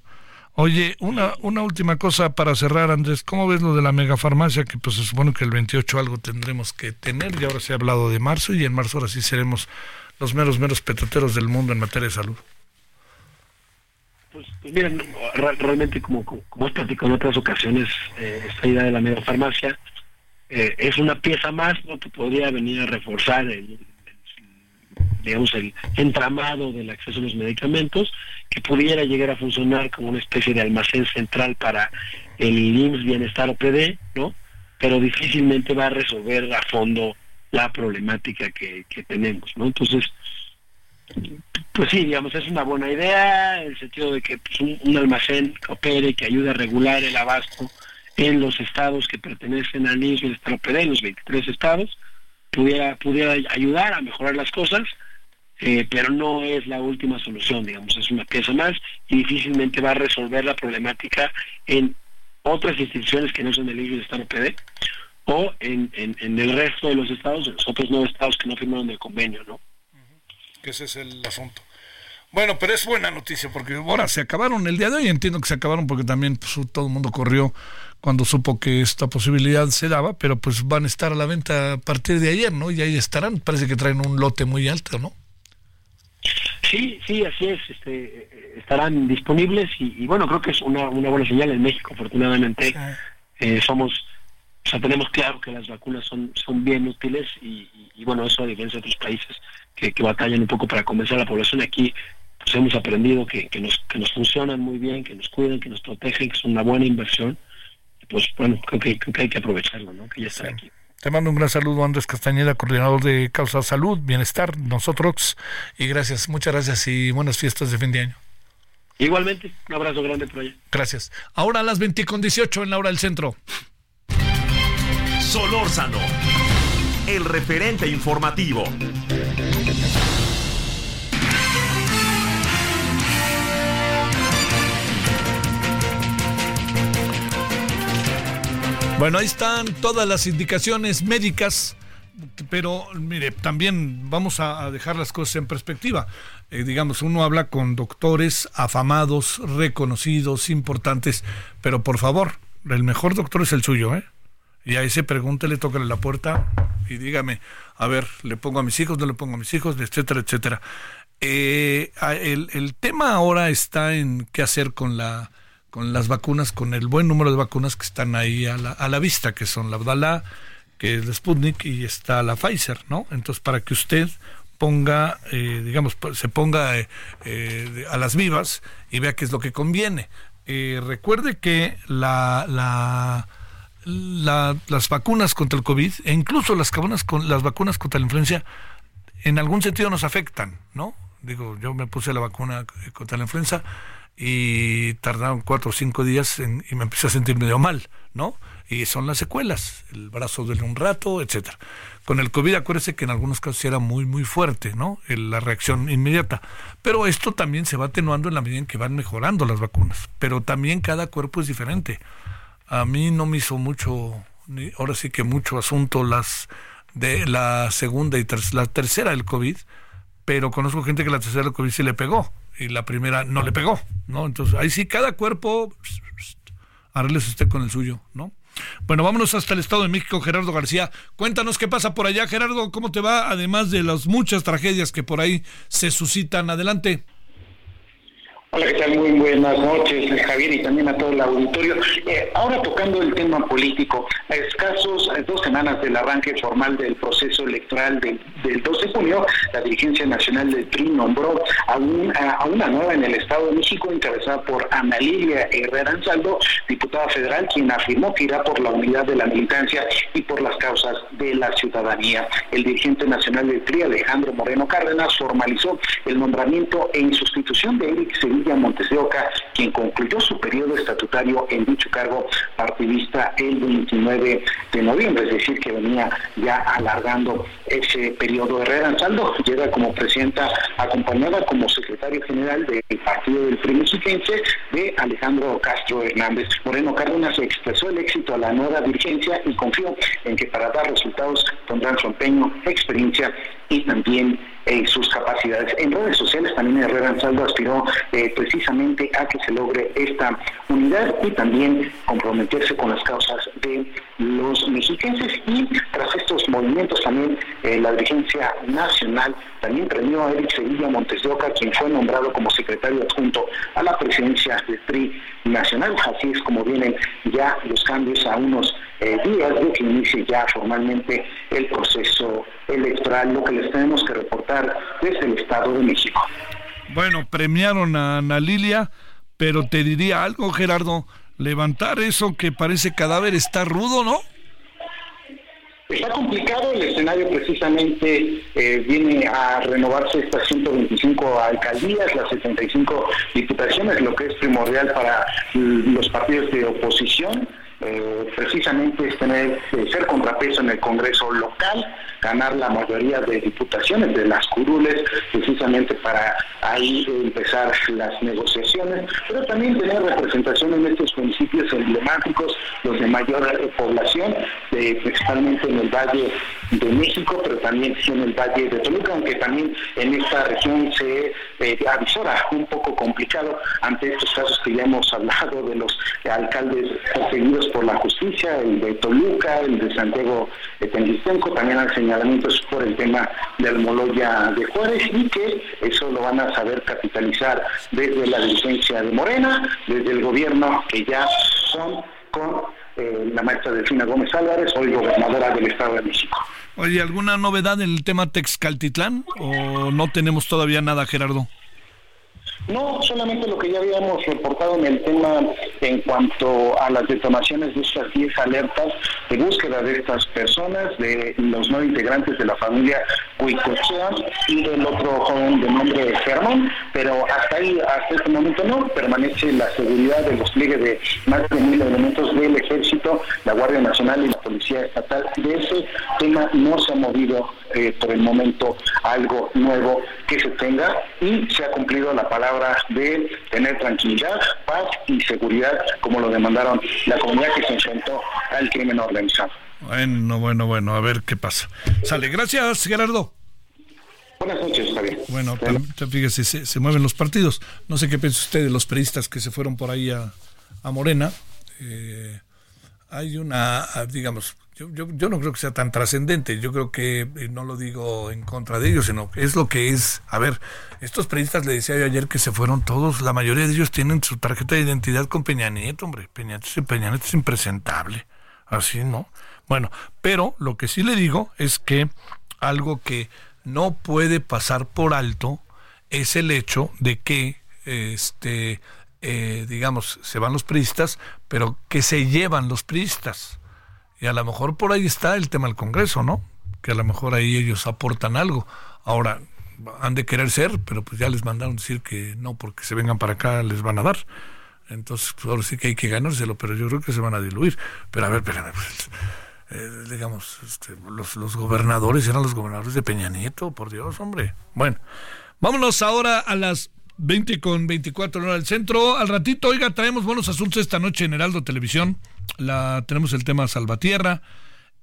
Oye, una, una última cosa para cerrar, Andrés. ¿Cómo ves lo de la megafarmacia? Que pues se supone que el 28 algo tendremos que tener y ahora se ha hablado de marzo y en marzo ahora sí seremos los meros, meros petateros del mundo en materia de salud. Pues, pues miren, re- realmente como, como, como he platicado en otras ocasiones, eh, esta idea de la megafarmacia eh, es una pieza más ¿no? que podría venir a reforzar el- digamos, el entramado del acceso a los medicamentos, que pudiera llegar a funcionar como una especie de almacén central para el IMSS Bienestar OPD, ¿no? Pero difícilmente va a resolver a fondo la problemática que, tenemos, ¿no? Entonces, pues sí, digamos, es una buena idea, en el sentido de que pues, un, un almacén que opere, que ayude a regular el abasto en los estados que pertenecen al IMSS Bienestar OPD, en los 23 estados, pudiera, pudiera ayudar a mejorar las cosas, eh, pero no es la última solución, digamos, es una pieza más y difícilmente va a resolver la problemática en otras instituciones que no son del IMSS Bienestar OPD o en, en, el resto de los estados, en los otros nueve estados que no firmaron el convenio, ¿no? Ese es el asunto. Bueno, pero es buena noticia porque ahora se acabaron el día de hoy. Entiendo que se acabaron porque también pues, todo el mundo corrió cuando supo que esta posibilidad se daba, pero pues van a estar a la venta a partir de ayer, ¿no? Y ahí estarán. Parece que traen un lote muy alto, ¿no? Sí, sí, así es. Este, estarán disponibles y, y bueno, creo que es una, una buena señal en México. Afortunadamente, eh, somos, o sea, tenemos claro que las vacunas son, son bien útiles y, y- y, bueno, eso a diferencia de otros países que, que batallan un poco para convencer a la población aquí, pues hemos aprendido que, que nos, que nos funcionan muy bien, que nos cuidan, que nos protegen, que son una buena inversión. Pues bueno, creo que, creo que hay que aprovecharlo, ¿no? Que ya está aquí. Te mando un gran saludo, Andrés Castañeda, coordinador de Causa Salud, Bienestar, nosotros. Y gracias, muchas gracias y buenas fiestas de fin de año. Igualmente, un abrazo grande por allá. Gracias. Ahora a las 20 con 18 en la hora del centro. Solórzano, el referente informativo. Bueno, ahí están todas las indicaciones médicas, pero mire, también vamos a, dejar las cosas en perspectiva. Eh, digamos, uno habla con doctores afamados, reconocidos, importantes, pero por favor, el mejor doctor es el suyo, ¿eh? Y a ese pregúntele, tócale la puerta y dígame, a ver, ¿le pongo a mis hijos, no le pongo a mis hijos, etcétera, etcétera? Eh, el tema ahora está en qué hacer con la con las vacunas, con el buen número de vacunas que están ahí a la, a la vista, que son la Abdalá, que es la Sputnik, y está la Pfizer, ¿no? Entonces, para que usted ponga, eh, digamos, pues, se ponga eh, eh, a las vivas y vea qué es lo que conviene. Eh, recuerde que la, la, la- las vacunas contra el COVID, e incluso las, con, las vacunas contra la influencia, en algún sentido nos afectan, ¿no? Digo, yo me puse la vacuna eh, contra la influenza y tardaron cuatro o cinco días en- y me empecé a sentir medio mal, ¿no? Y son las secuelas, el brazo duele un rato, etcétera. Con el COVID, acuérdese que en algunos casos era muy, muy fuerte, ¿no? La reacción inmediata. Pero esto también se va atenuando en la medida en que van mejorando las vacunas. Pero también cada cuerpo es diferente. A mí no me hizo mucho, ahora sí que mucho asunto las de la segunda y la tercera del COVID, pero conozco gente que la tercera del COVID sí le pegó y la primera no le pegó, ¿no? Entonces, ahí sí, cada cuerpo, arréglese usted con el suyo, ¿no? Bueno, vámonos hasta el Estado de México, Gerardo García. Cuéntanos qué pasa por allá, Gerardo, ¿cómo te va? Además de las muchas tragedias que por ahí se suscitan. Adelante. Hola, ¿qué tal? Muy buenas noches, eh, Javier, y también a todo el auditorio. Eh, ahora tocando el tema político, a escasos eh, dos semanas del arranque formal del proceso electoral del, del 2 de junio, la dirigencia nacional del PRI nombró a, un- a- a una nueva en el Estado de México, encabezada por Ana Lilia Herrera Ansaldo, diputada federal, quien afirmó que irá por la unidad de la militancia y por las causas de la ciudadanía. El dirigente nacional del PRI, Alejandro Moreno Cárdenas, formalizó el nombramiento en sustitución de Eric Sevilla Montes de Oca, quien concluyó su periodo estatutario en dicho cargo partidista el 29 de noviembre, es decir, que venía ya alargando ese periodo. Herrera Ansaldo llega como presidenta acompañada como secretario general del partido del PRI mexiquense de Alejandro Castro Hernández. Moreno Cárdenas expresó el éxito a la nueva dirigencia y confió en que para dar resultados pondrán su empeño, experiencia y también eh, sus capacidades. En redes sociales también Herrera Ansaldo aspiró eh, precisamente a que se logre esta unidad y también comprometerse con las causas de los mexiquenses y tras estos movimientos también eh, la dirigencia nacional también premió a Eric Sevilla Montes de Oca, quien fue nombrado como secretario adjunto a la presidencia del PRI nacional. Así es como vienen ya los cambios a unos eh, días de que inicie ya formalmente el proceso electoral, lo que les tenemos que reportar desde el Estado de México. Bueno, premiaron a Ana Lilia, pero te diría algo, Gerardo, levantar eso que parece cadáver está rudo, ¿no? Está complicado, el escenario precisamente eh, viene a renovarse estas 125 alcaldías, las 75 diputaciones, lo que es primordial para mm, los partidos de oposición. Eh, precisamente es tener eh, ser contrapeso en el Congreso local, ganar la mayoría de diputaciones de las curules, precisamente para ahí empezar las negociaciones, pero también tener representación en estos municipios emblemáticos, los de mayor eh, población, principalmente en el Valle de México, pero también en el Valle de Toluca, aunque también en esta región se avisora un poco complicado ante estos casos que ya hemos hablado de los alcaldes perseguidos por la justicia, el de Toluca, el de Santiago de Tengistenco, también hay señalamientos por el tema del Moloya de Juárez y que eso lo van a saber capitalizar desde la dirigencia de Morena, desde el gobierno que ya son con eh, la maestra Delfina Gómez Álvarez, hoy gobernadora del Estado de México. Oye, ¿alguna novedad en el tema Texcaltitlán o no tenemos todavía nada, Gerardo? No, solamente lo que ya habíamos reportado en el tema en cuanto a las detonaciones de estas 10 alertas de búsqueda de estas personas, de los nueve integrantes de la familia Huicochea y del otro joven de nombre Germán, pero hasta ahí, hasta este momento no, permanece la seguridad del despliegue de más de mil elementos del Ejército, la Guardia Nacional y la Policía Estatal. De ese tema no se ha movido eh, por el momento algo nuevo que se tenga y se ha cumplido la palabra de tener tranquilidad, paz y seguridad como lo demandaron la comunidad que se enfrentó al crimen organizado. Bueno, bueno, bueno, a ver qué pasa. Sale, gracias, Gerardo. Buenas noches, Javier. Bueno, fíjese, se, se mueven los partidos. No sé qué piensa usted de los periodistas que se fueron por ahí a, a Morena. Eh, hay una, digamos, yo, yo, yo no creo que sea tan trascendente. Yo creo que eh, no lo digo en contra de ellos, sino que es lo que es. A ver, estos periodistas le decía yo ayer que se fueron todos. La mayoría de ellos tienen su tarjeta de identidad con Peña Nieto, hombre. Peña Nieto, Peña Nieto es impresentable. Así, ¿no? Bueno, pero lo que sí le digo es que algo que no puede pasar por alto es el hecho de que, este, eh, digamos, se van los priistas, pero que se llevan los priistas. Y a lo mejor por ahí está el tema del Congreso, ¿no? Que a lo mejor ahí ellos aportan algo. Ahora, han de querer ser, pero pues ya les mandaron decir que no, porque se vengan para acá les van a dar. Entonces, pues ahora sí que hay que ganárselo, pero yo creo que se van a diluir. Pero a ver, espérame, pues, eh, digamos, este, los, los gobernadores eran los gobernadores de Peña Nieto, por Dios, hombre. Bueno, vámonos ahora a las 20 con 24 horas del centro. Al ratito, oiga, traemos buenos asuntos esta noche en Heraldo Televisión. La, tenemos el tema Salvatierra.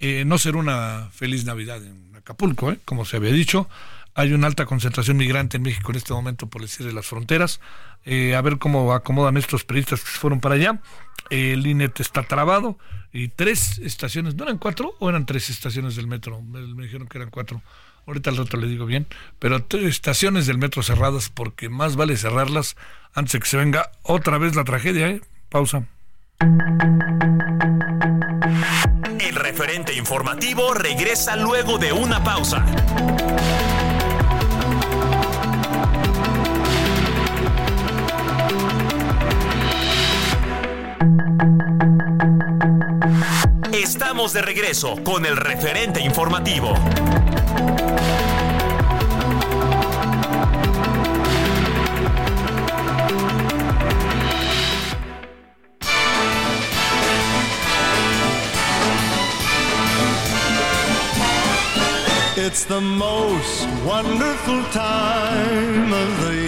Eh, no será una feliz Navidad en Acapulco, ¿eh? como se había dicho. Hay una alta concentración migrante en México en este momento por el cierre de las fronteras. Eh, a ver cómo acomodan estos periodistas que fueron para allá. El INET está trabado y tres estaciones, ¿no eran cuatro o eran tres estaciones del metro? Me, dijeron que eran cuatro. Ahorita al rato le digo bien, pero tres estaciones del metro cerradas porque más vale cerrarlas antes de que se venga otra vez la tragedia, ¿eh? Pausa. El referente informativo regresa luego de una pausa. Estamos de regreso con el referente informativo. It's the most wonderful time of the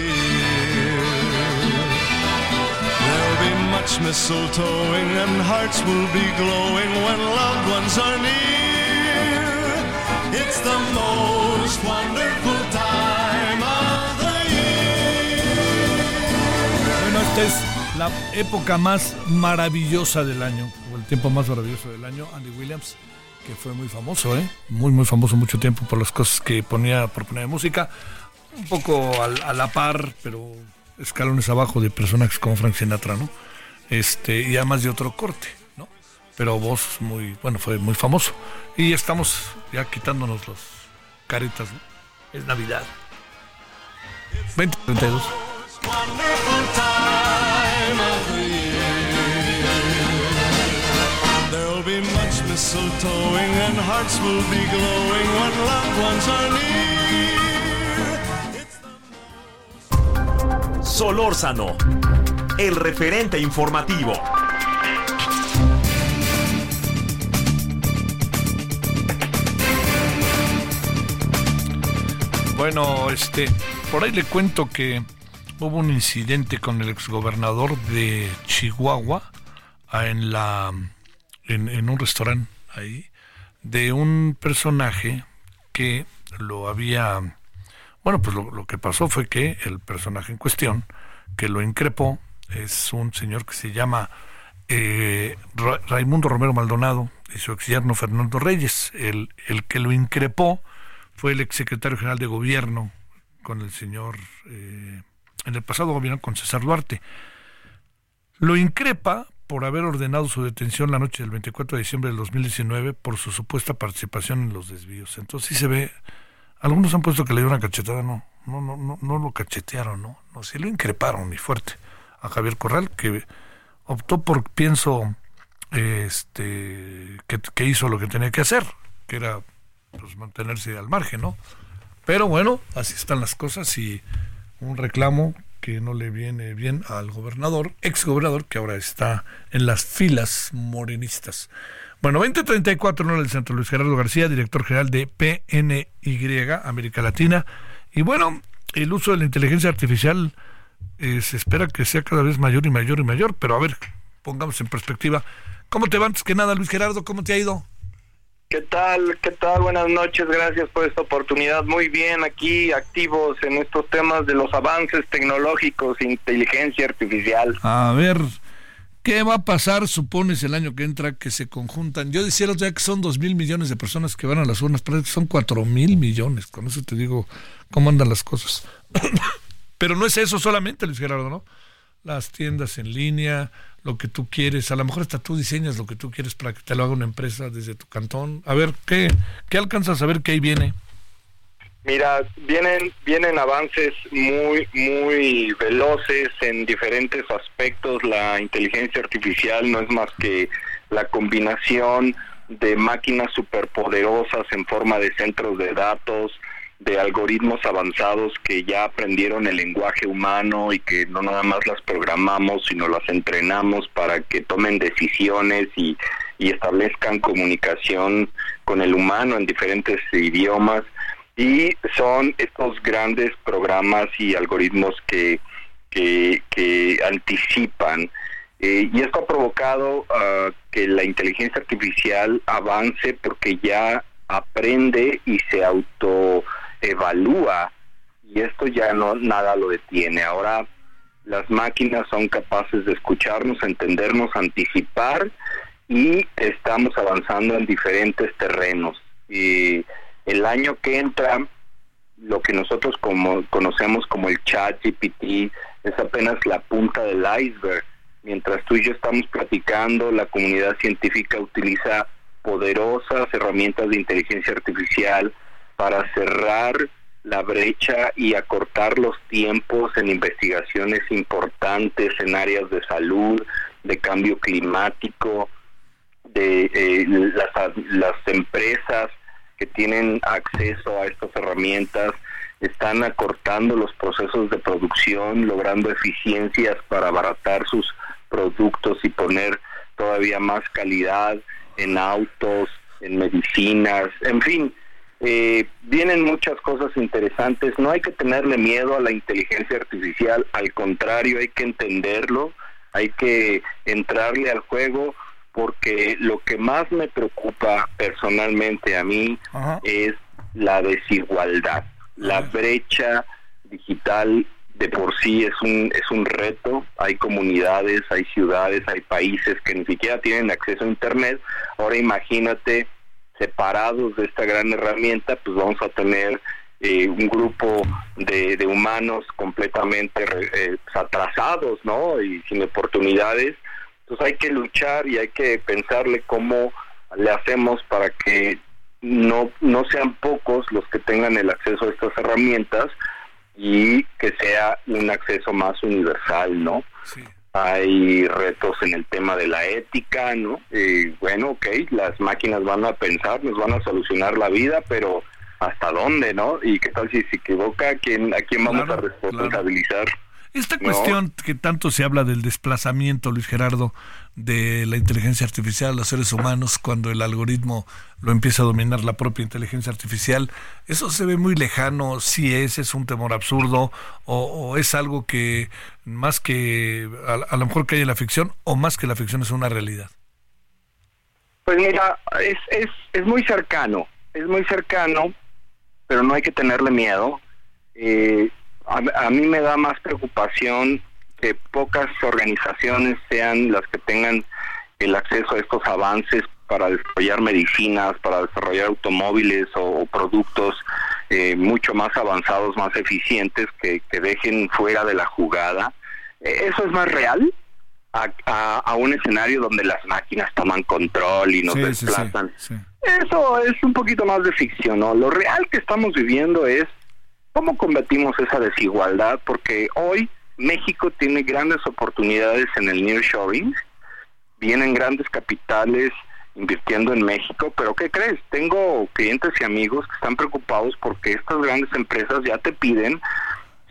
Much mistletoeing and hearts will be glowing when loved ones are near. It's the most wonderful time of the Bueno, esta es la época más maravillosa del año, o el tiempo más maravilloso del año. Andy Williams, que fue muy famoso, ¿eh? muy, muy famoso mucho tiempo por las cosas que ponía, proponía de música. Un poco a la par, pero escalones abajo de personajes como Frank Sinatra, ¿no? Este, y además de otro corte, ¿no? Pero voz muy, bueno, fue muy famoso. Y estamos ya quitándonos los caretas, ¿no? Es Navidad. 2032. wonderful time of the year. There'll be much mistletoeing and hearts will be glowing when loved ones are near. Solórzano, el referente informativo. Bueno, este, por ahí le cuento que hubo un incidente con el exgobernador de Chihuahua ah, en la en, un restaurante ahí de un personaje que lo había bueno pues lo, lo que pasó fue que el personaje en cuestión que lo increpó es un señor que se llama eh, Ra- Raimundo Romero Maldonado y su ex yerno Fernando Reyes. El, el que lo increpó fue el exsecretario general de gobierno con el señor eh, en el pasado gobierno con César Duarte. Lo increpa por haber ordenado su detención la noche del 24 de diciembre del 2019 por su supuesta participación en los desvíos. Entonces sí se ve, algunos han puesto que le dio una cachetada, no, no, no, no, no lo cachetearon, no, no, sí lo increparon y fuerte a Javier Corral, que optó por, pienso, este, que, hizo lo que tenía que hacer, que era pues, mantenerse al margen, ¿no? Pero bueno, así están las cosas y un reclamo que no le viene bien al gobernador, ex gobernador, que ahora está en las filas morenistas. Bueno, 2034 en el centro, Luis Gerardo García, director general de PNY, América Latina. Y bueno, el uso de la inteligencia artificial eh, se espera que sea cada vez mayor y mayor y mayor, pero a ver, pongamos en perspectiva. ¿Cómo te va antes que nada, Luis Gerardo? ¿Cómo te ha ido? ¿Qué tal? ¿Qué tal? Buenas noches, gracias por esta oportunidad. Muy bien, aquí activos en estos temas de los avances tecnológicos, inteligencia artificial. A ver, ¿qué va a pasar, supones, el año que entra que se conjuntan? Yo decía el otro día que son dos mil millones de personas que van a las urnas, pero son cuatro mil millones. Con eso te digo cómo andan las cosas. pero no es eso solamente, Luis Gerardo, ¿no? Las tiendas en línea, lo que tú quieres, a lo mejor hasta tú diseñas lo que tú quieres para que te lo haga una empresa desde tu cantón. A ver, ¿qué, qué alcanzas a ver que ahí viene? Mira, vienen vienen avances muy muy veloces en diferentes aspectos. La inteligencia artificial no es más que la combinación de máquinas superpoderosas en forma de centros de datos, de algoritmos avanzados que ya aprendieron el lenguaje humano y que no nada más las programamos, sino las entrenamos para que tomen decisiones y, establezcan comunicación con el humano en diferentes idiomas. Y son estos grandes programas y algoritmos que, que, anticipan. Eh, y esto ha provocado ah, que la inteligencia artificial avance porque ya aprende y se auto evalúa y esto ya no nada lo detiene. Ahora las máquinas son capaces de escucharnos, entendernos, anticipar y estamos avanzando en diferentes terrenos. Y el año que entra, lo que nosotros como conocemos como el chat GPT es apenas la punta del iceberg. Mientras tú y yo estamos platicando, la comunidad científica utiliza poderosas herramientas de inteligencia artificial para cerrar la brecha y acortar los tiempos en investigaciones importantes en áreas de salud, de cambio climático, de eh, las, las empresas que tienen acceso a estas herramientas están acortando los procesos de producción, logrando eficiencias para abaratar sus productos y poner todavía más calidad en autos, en medicinas, en fin, eh, vienen muchas cosas interesantes. No hay que tenerle miedo a la inteligencia artificial, al contrario, hay que entenderlo, hay que entrarle al juego, porque lo que más me preocupa personalmente a mí es la desigualdad, la brecha digital de por sí es un es un reto. Hay comunidades, hay ciudades, hay países que ni siquiera tienen acceso a internet. Ahora imagínate separados de esta gran herramienta, pues vamos a tener eh, un grupo de, humanos completamente eh, pues, atrasados, ¿no? Y sin oportunidades. Entonces hay que luchar y hay que pensarle cómo le hacemos para que no, no sean pocos los que tengan el acceso a estas herramientas y que sea un acceso más universal, ¿no? Sí hay retos en el tema de la ética, ¿no? Y bueno, ok, las máquinas van a pensar, nos van a solucionar la vida, pero ¿hasta dónde, no? ¿Y qué tal si se equivoca? ¿A quién, a quién vamos a responsabilizar? Esta cuestión que tanto se habla del desplazamiento, Luis Gerardo, de la inteligencia artificial a los seres humanos cuando el algoritmo lo empieza a dominar la propia inteligencia artificial, ¿eso se ve muy lejano? Si es, es un temor absurdo o, es algo que más que a, lo mejor que hay en la ficción o más que la ficción es una realidad? Pues mira, es, es, es muy cercano, es muy cercano, pero no hay que tenerle miedo. Eh, a, mí me da más preocupación que pocas organizaciones sean las que tengan el acceso a estos avances para desarrollar medicinas, para desarrollar automóviles o, productos eh, mucho más avanzados, más eficientes, que, dejen fuera de la jugada. Eh, ¿Eso es más real? A, un escenario donde las máquinas toman control y nos desplazan. Eso es un poquito más de ficción, ¿no? Lo real que estamos viviendo es ¿Cómo combatimos esa desigualdad? Porque hoy México tiene grandes oportunidades en el nearshoring, vienen grandes capitales invirtiendo en México, pero ¿qué crees? Tengo clientes y amigos que están preocupados porque estas grandes empresas ya te piden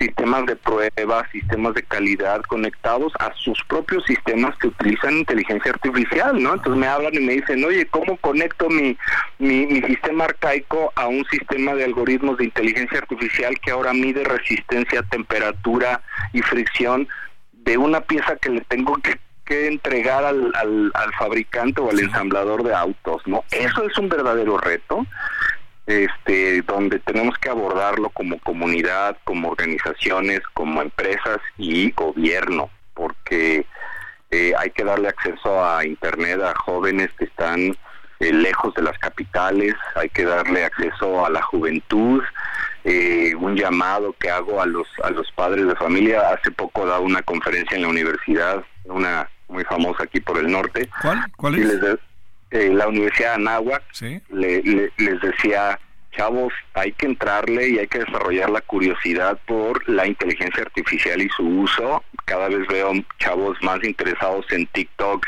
sistemas de prueba, sistemas de calidad conectados a sus propios sistemas que utilizan inteligencia artificial, ¿no? Entonces me hablan y me dicen, oye, ¿cómo conecto mi, mi, mi sistema arcaico a un sistema de algoritmos de inteligencia artificial que ahora mide resistencia, temperatura y fricción de una pieza que le tengo que que entregar al, al, al, fabricante o al ensamblador de autos, ¿no? Eso es un verdadero reto este, donde tenemos que abordarlo como comunidad, como organizaciones, como empresas y gobierno, porque eh, hay que darle acceso a Internet a jóvenes que están eh, lejos de las capitales, hay que darle acceso a la juventud, eh, un llamado que hago a los a los padres de familia. Hace poco he dado una conferencia en la universidad, una muy famosa aquí por el norte. ¿Cuál? ¿Cuál es? Eh, la Universidad de Anáhuac, le, le, les decía, chavos, hay que entrarle y hay que desarrollar la curiosidad por la inteligencia artificial y su uso. Cada vez veo chavos más interesados en TikTok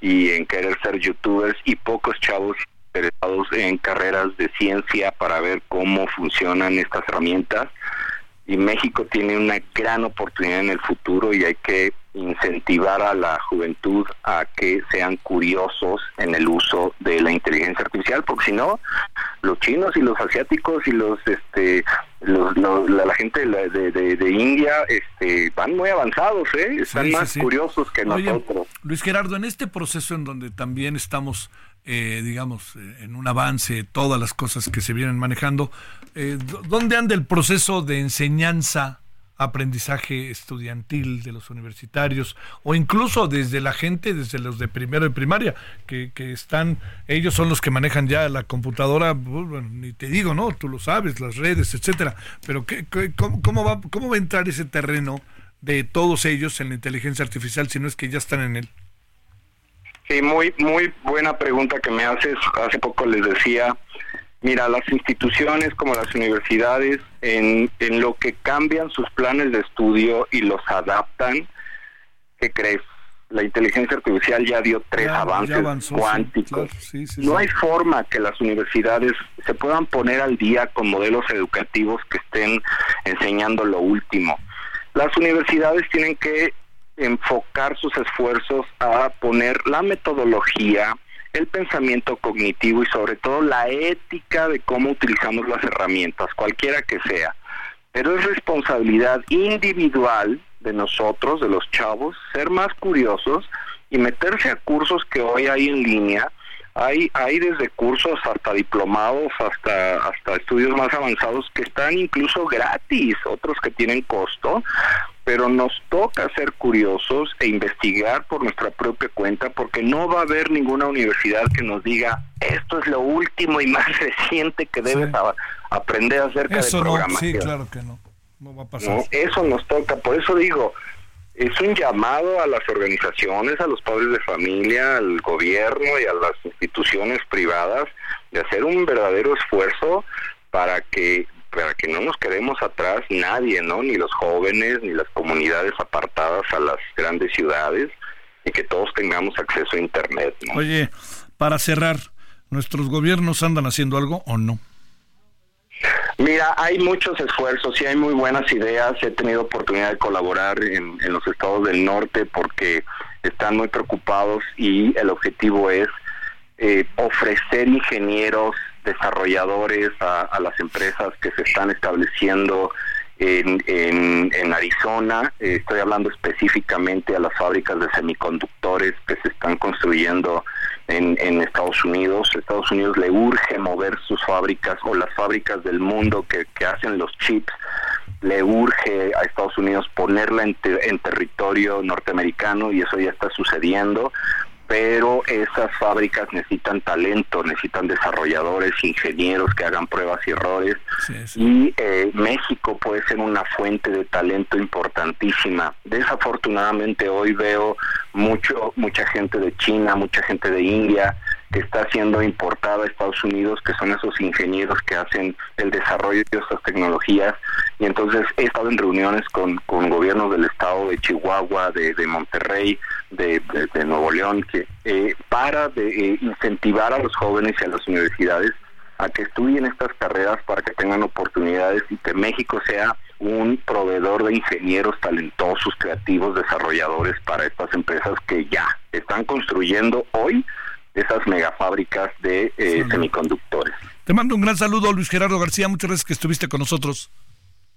y en querer ser youtubers y pocos chavos interesados en carreras de ciencia para ver cómo funcionan estas herramientas. Y México tiene una gran oportunidad en el futuro y hay que incentivar a la juventud a que sean curiosos en el uso de la inteligencia artificial, porque si no, los chinos y los asiáticos y los, este, los, los la, la, gente de, de, de, India, este, van muy avanzados, ¿eh? están Sí, sí, más sí. curiosos que Oye, nosotros. Luis Gerardo, en este proceso en donde también estamos, eh, digamos, eh, en un avance, todas las cosas que se vienen manejando, eh, ¿dónde anda el proceso de enseñanza, aprendizaje estudiantil de los universitarios o incluso desde la gente, desde los de primero de primaria, que, que están, ellos son los que manejan ya la computadora, bueno, ni te digo, ¿no? Tú lo sabes, las redes, etcétera, pero ¿qué, qué- cómo, cómo va, ¿cómo va a entrar ese terreno de todos ellos en la inteligencia artificial si no es que ya están en él? Sí, muy, muy buena pregunta que me haces. Hace poco les decía, mira, las instituciones como las universidades, en, en lo que cambian sus planes de estudio y los adaptan, ¿qué crees? La inteligencia artificial ya dio tres Ya- ya avances sí, cuánticos. claro, sí, sí, no hay forma que las universidades se puedan poner al día con modelos educativos que estén enseñando lo último. Las universidades tienen que enfocar sus esfuerzos a poner la metodología, el pensamiento cognitivo y sobre todo la ética de cómo utilizamos las herramientas, cualquiera que sea. Pero es responsabilidad individual de nosotros, de los chavos, ser más curiosos y meterse a cursos que hoy hay en línea. Hay, hay desde cursos hasta diplomados, hasta, hasta estudios más avanzados que están incluso gratis, otros que tienen costo, pero nos toca ser curiosos e investigar por nuestra propia cuenta porque no va a haber ninguna universidad que nos diga esto es lo último y más reciente que debes a- aprender acerca Eso de no, programación. sí, claro que no. No va a pasar. ¿no? Eso nos toca, por eso digo, es un llamado a las organizaciones, a los padres de familia, al gobierno y a las instituciones privadas de hacer un verdadero esfuerzo para que para que no nos quedemos atrás nadie, ¿no? Ni los jóvenes, ni las comunidades apartadas a las grandes ciudades, y que todos tengamos acceso a internet, ¿no? Oye, para cerrar, ¿nuestros gobiernos andan haciendo algo o no? Mira, hay muchos esfuerzos y hay muy buenas ideas. He tenido oportunidad de colaborar en, en los estados del norte porque están muy preocupados y el objetivo es eh, ofrecer ingenieros, desarrolladores a, las empresas que se están estableciendo en, Arizona. Eh, estoy hablando específicamente a las fábricas de semiconductores que se están construyendo en, en Estados Unidos. Estados Unidos le urge mover sus fábricas o las fábricas del mundo que, que hacen los chips. Le urge a Estados Unidos ponerla en, te- en territorio norteamericano y eso ya está sucediendo pero esas fábricas necesitan talento, necesitan desarrolladores, ingenieros que hagan pruebas y errores. Y eh, México puede ser una fuente de talento importantísima. Desafortunadamente hoy veo mucho mucha gente de China, mucha gente de India que está siendo importada a Estados Unidos, que son esos ingenieros que hacen el desarrollo de estas tecnologías. Y entonces he estado en reuniones con, con gobiernos del estado de Chihuahua, de, de Monterrey, de, de- Nuevo León que eh, para de, eh, incentivar a los jóvenes y a las universidades a que estudien estas carreras para que tengan oportunidades y que México sea un proveedor de ingenieros talentosos, creativos, desarrolladores para estas empresas que ya están construyendo hoy esas megafábricas de eh, semiconductores. Te mando un gran saludo, Luis Gerardo García. Muchas gracias que estuviste con nosotros.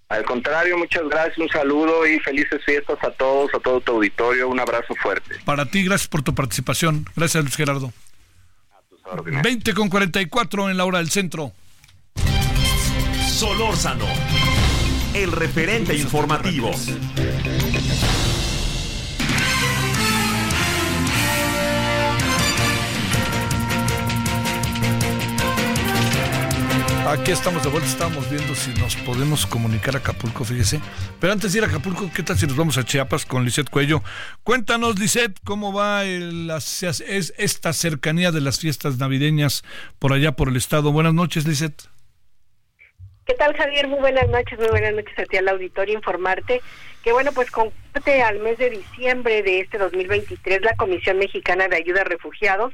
Al contrario, muchas gracias, un saludo y felices fiestas a todos, a todo tu auditorio, un abrazo fuerte. Para ti, gracias por tu participación. Gracias, Luis Gerardo. 20 con 44 en la hora del centro. Solórzano, el referente informativo. Aquí estamos de vuelta, estábamos viendo si nos podemos comunicar a Acapulco, fíjese. Pero antes de ir a Acapulco, ¿qué tal si nos vamos a Chiapas con Lisette Cuello? Cuéntanos, Lisette, cómo va el- es, esta cercanía de las fiestas navideñas por allá por el estado. Buenas noches, Lisette. ¿Qué tal, Javier? Muy buenas noches, muy buenas noches a ti al auditorio. Informarte que, bueno, pues con corte al mes de diciembre de este 2023, la Comisión Mexicana de Ayuda a Refugiados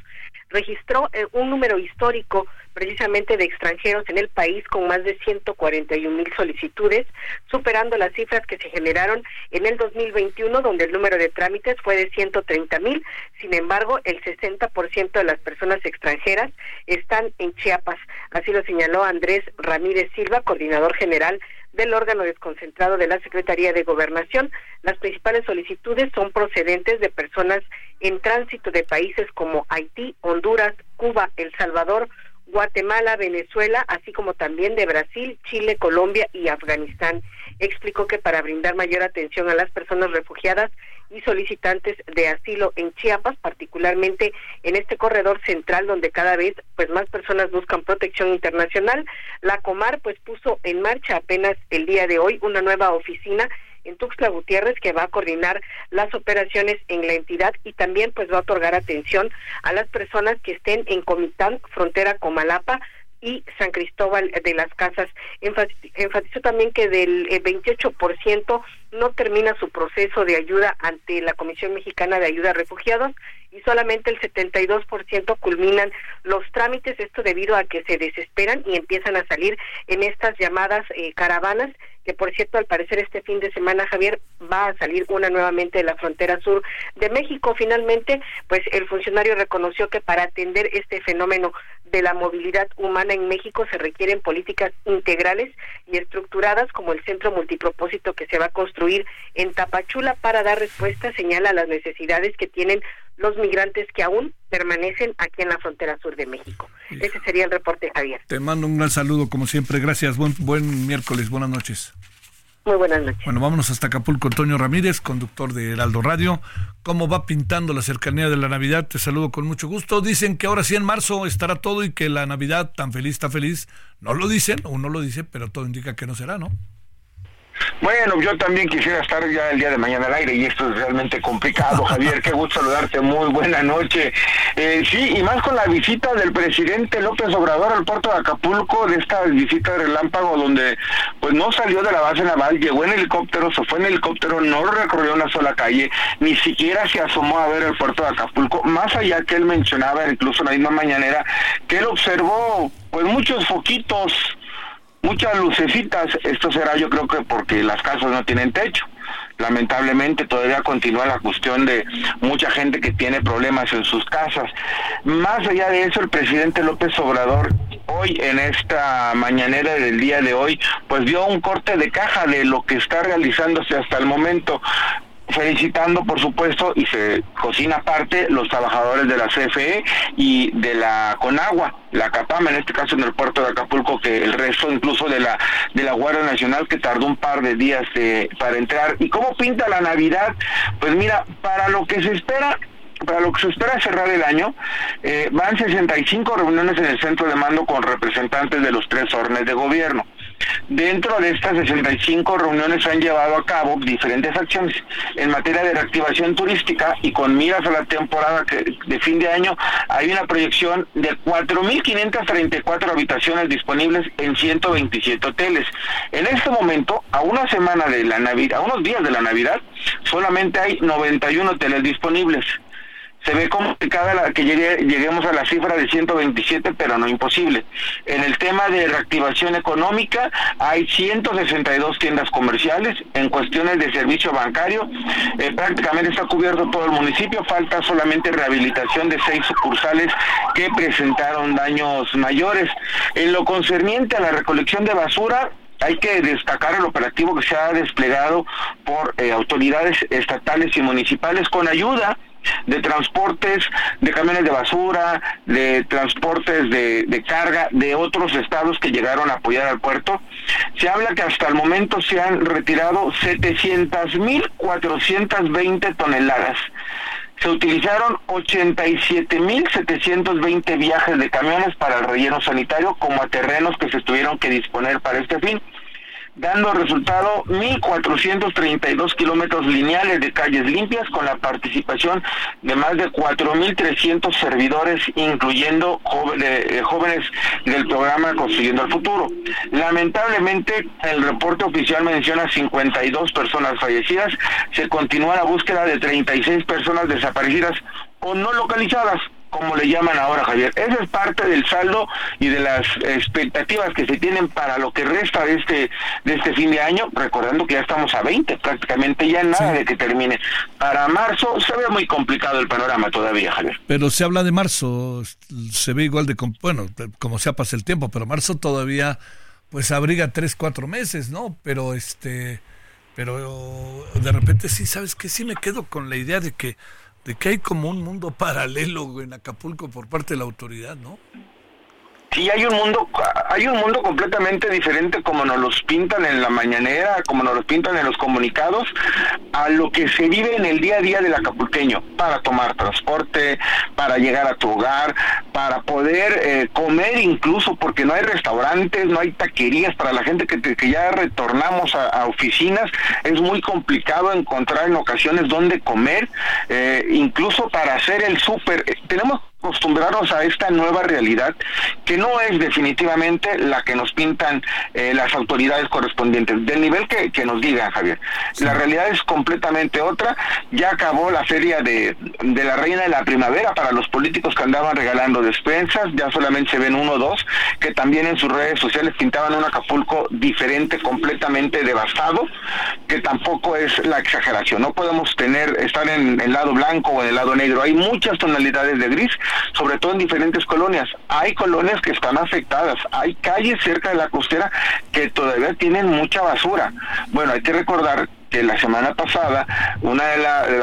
registró eh, un número histórico precisamente de extranjeros en el país con más de 141 mil solicitudes, superando las cifras que se generaron en el 2021, donde el número de trámites fue de 130 mil. Sin embargo, el 60% de las personas extranjeras están en Chiapas. Así lo señaló Andrés Ramírez Silva, coordinador general del órgano desconcentrado de la Secretaría de Gobernación. Las principales solicitudes son procedentes de personas en tránsito de países como Haití, Honduras, Cuba, El Salvador, Guatemala, Venezuela, así como también de Brasil, Chile, Colombia y Afganistán. Explicó que para brindar mayor atención a las personas refugiadas y solicitantes de asilo en Chiapas, particularmente en este corredor central donde cada vez pues más personas buscan protección internacional, la Comar pues puso en marcha apenas el día de hoy una nueva oficina en Tuxtla Gutiérrez que va a coordinar las operaciones en la entidad y también pues va a otorgar atención a las personas que estén en Comitán, frontera Comalapa y San Cristóbal de las Casas. Enfati- Enfatizó también que del eh, 28% no termina su proceso de ayuda ante la Comisión Mexicana de Ayuda a Refugiados y solamente el 72% culminan los trámites, esto debido a que se desesperan y empiezan a salir en estas llamadas eh, caravanas que por cierto al parecer este fin de semana Javier va a salir una nuevamente de la frontera sur de México. Finalmente, pues el funcionario reconoció que para atender este fenómeno de la movilidad humana en México se requieren políticas integrales y estructuradas como el centro multipropósito que se va a construir en Tapachula para dar respuesta, señala a las necesidades que tienen los migrantes que aún permanecen aquí en la frontera sur de México. Ese sería el reporte, Javier. Te mando un gran saludo, como siempre. Gracias. Buen, buen miércoles. Buenas noches. Muy buenas noches. Bueno, vámonos hasta Acapulco. Antonio Ramírez, conductor de Heraldo Radio. ¿Cómo va pintando la cercanía de la Navidad? Te saludo con mucho gusto. Dicen que ahora sí en marzo estará todo y que la Navidad tan feliz, tan feliz. No lo dicen, uno lo dice, pero todo indica que no será, ¿no? Bueno, yo también quisiera estar ya el día de mañana al aire y esto es realmente complicado, Javier. Qué gusto saludarte. Muy buena noche. Eh, sí, y más con la visita del presidente López Obrador al puerto de Acapulco, de esta visita de relámpago donde pues no salió de la base naval, llegó en helicóptero, se fue en helicóptero, no recorrió una sola calle, ni siquiera se asomó a ver el puerto de Acapulco, más allá que él mencionaba incluso en la misma mañanera que él observó pues muchos foquitos muchas lucecitas. Esto será yo creo que porque las casas no tienen techo. Lamentablemente todavía continúa la cuestión de mucha gente que tiene problemas en sus casas. Más allá de eso, el presidente López Obrador hoy en esta mañanera del día de hoy, pues dio un corte de caja de lo que está realizándose hasta el momento felicitando por supuesto y se cocina aparte los trabajadores de la CFE y de la Conagua, la Capama en este caso en el puerto de Acapulco que el resto incluso de la de la Guardia Nacional que tardó un par de días de, para entrar y cómo pinta la Navidad pues mira para lo que se espera para lo que se espera cerrar el año, eh, van 65 reuniones en el centro de mando con representantes de los tres órdenes de gobierno. Dentro de estas 65 reuniones se han llevado a cabo diferentes acciones en materia de reactivación turística y con miras a la temporada de fin de año hay una proyección de 4.534 habitaciones disponibles en 127 hoteles. En este momento, a una semana de la Navidad, a unos días de la Navidad, solamente hay 91 hoteles disponibles. Se ve complicada la, que llegue- lleguemos a la cifra de 127, pero no imposible. En el tema de reactivación económica, hay 162 tiendas comerciales. En cuestiones de servicio bancario, eh, prácticamente está cubierto todo el municipio. Falta solamente rehabilitación de seis sucursales que presentaron daños mayores. En lo concerniente a la recolección de basura, hay que destacar el operativo que se ha desplegado por eh, autoridades estatales y municipales con ayuda de transportes, de camiones de basura, de transportes de, de carga de otros estados que llegaron a apoyar al puerto. Se habla que hasta el momento se han retirado 700.420 toneladas. Se utilizaron 87.720 viajes de camiones para el relleno sanitario como a terrenos que se tuvieron que disponer para este fin dando resultado 1.432 kilómetros lineales de calles limpias con la participación de más de 4.300 servidores, incluyendo jóvenes, del programa Construyendo el Futuro. Lamentablemente, el reporte oficial menciona 52 personas fallecidas, se continúa la búsqueda de 36 personas desaparecidas o no localizadas como le llaman ahora, Javier. Esa es parte del saldo y de las expectativas que se tienen para lo que resta de este de este fin de año, recordando que ya estamos a 20, prácticamente ya nada de que termine. Para marzo se ve muy complicado el panorama todavía, Javier. Pero se habla de marzo, se ve igual de, bueno, como sea pasa el tiempo, pero marzo todavía pues abriga tres, cuatro meses, ¿no? Pero este, pero de repente sí, ¿sabes que Sí me quedo con la idea de que, de que hay como un mundo paralelo en Acapulco por parte de la autoridad, ¿no? Sí, hay un mundo, hay un mundo completamente diferente como nos los pintan en la mañanera, como nos los pintan en los comunicados, a lo que se vive en el día a día del acapulqueño, para tomar transporte, para llegar a tu hogar, para poder eh, comer incluso, porque no hay restaurantes, no hay taquerías, para la gente que, que ya retornamos a, oficinas, es muy complicado encontrar en ocasiones dónde comer, eh, incluso para hacer el súper. Eh, Tenemos acostumbrarnos a esta nueva realidad que no es definitivamente la que nos pintan eh, las autoridades correspondientes, del nivel que, que nos digan, Javier. La realidad es completamente otra. Ya acabó la feria de, de la Reina de la Primavera para los políticos que andaban regalando despensas, ya solamente se ven uno o dos, que también en sus redes sociales pintaban un Acapulco diferente, completamente devastado, que tampoco es la exageración. No podemos tener, estar en el lado blanco o en el lado negro. Hay muchas tonalidades de gris sobre todo en diferentes colonias. Hay colonias que están afectadas, hay calles cerca de la costera que todavía tienen mucha basura. Bueno, hay que recordar que la semana pasada una de,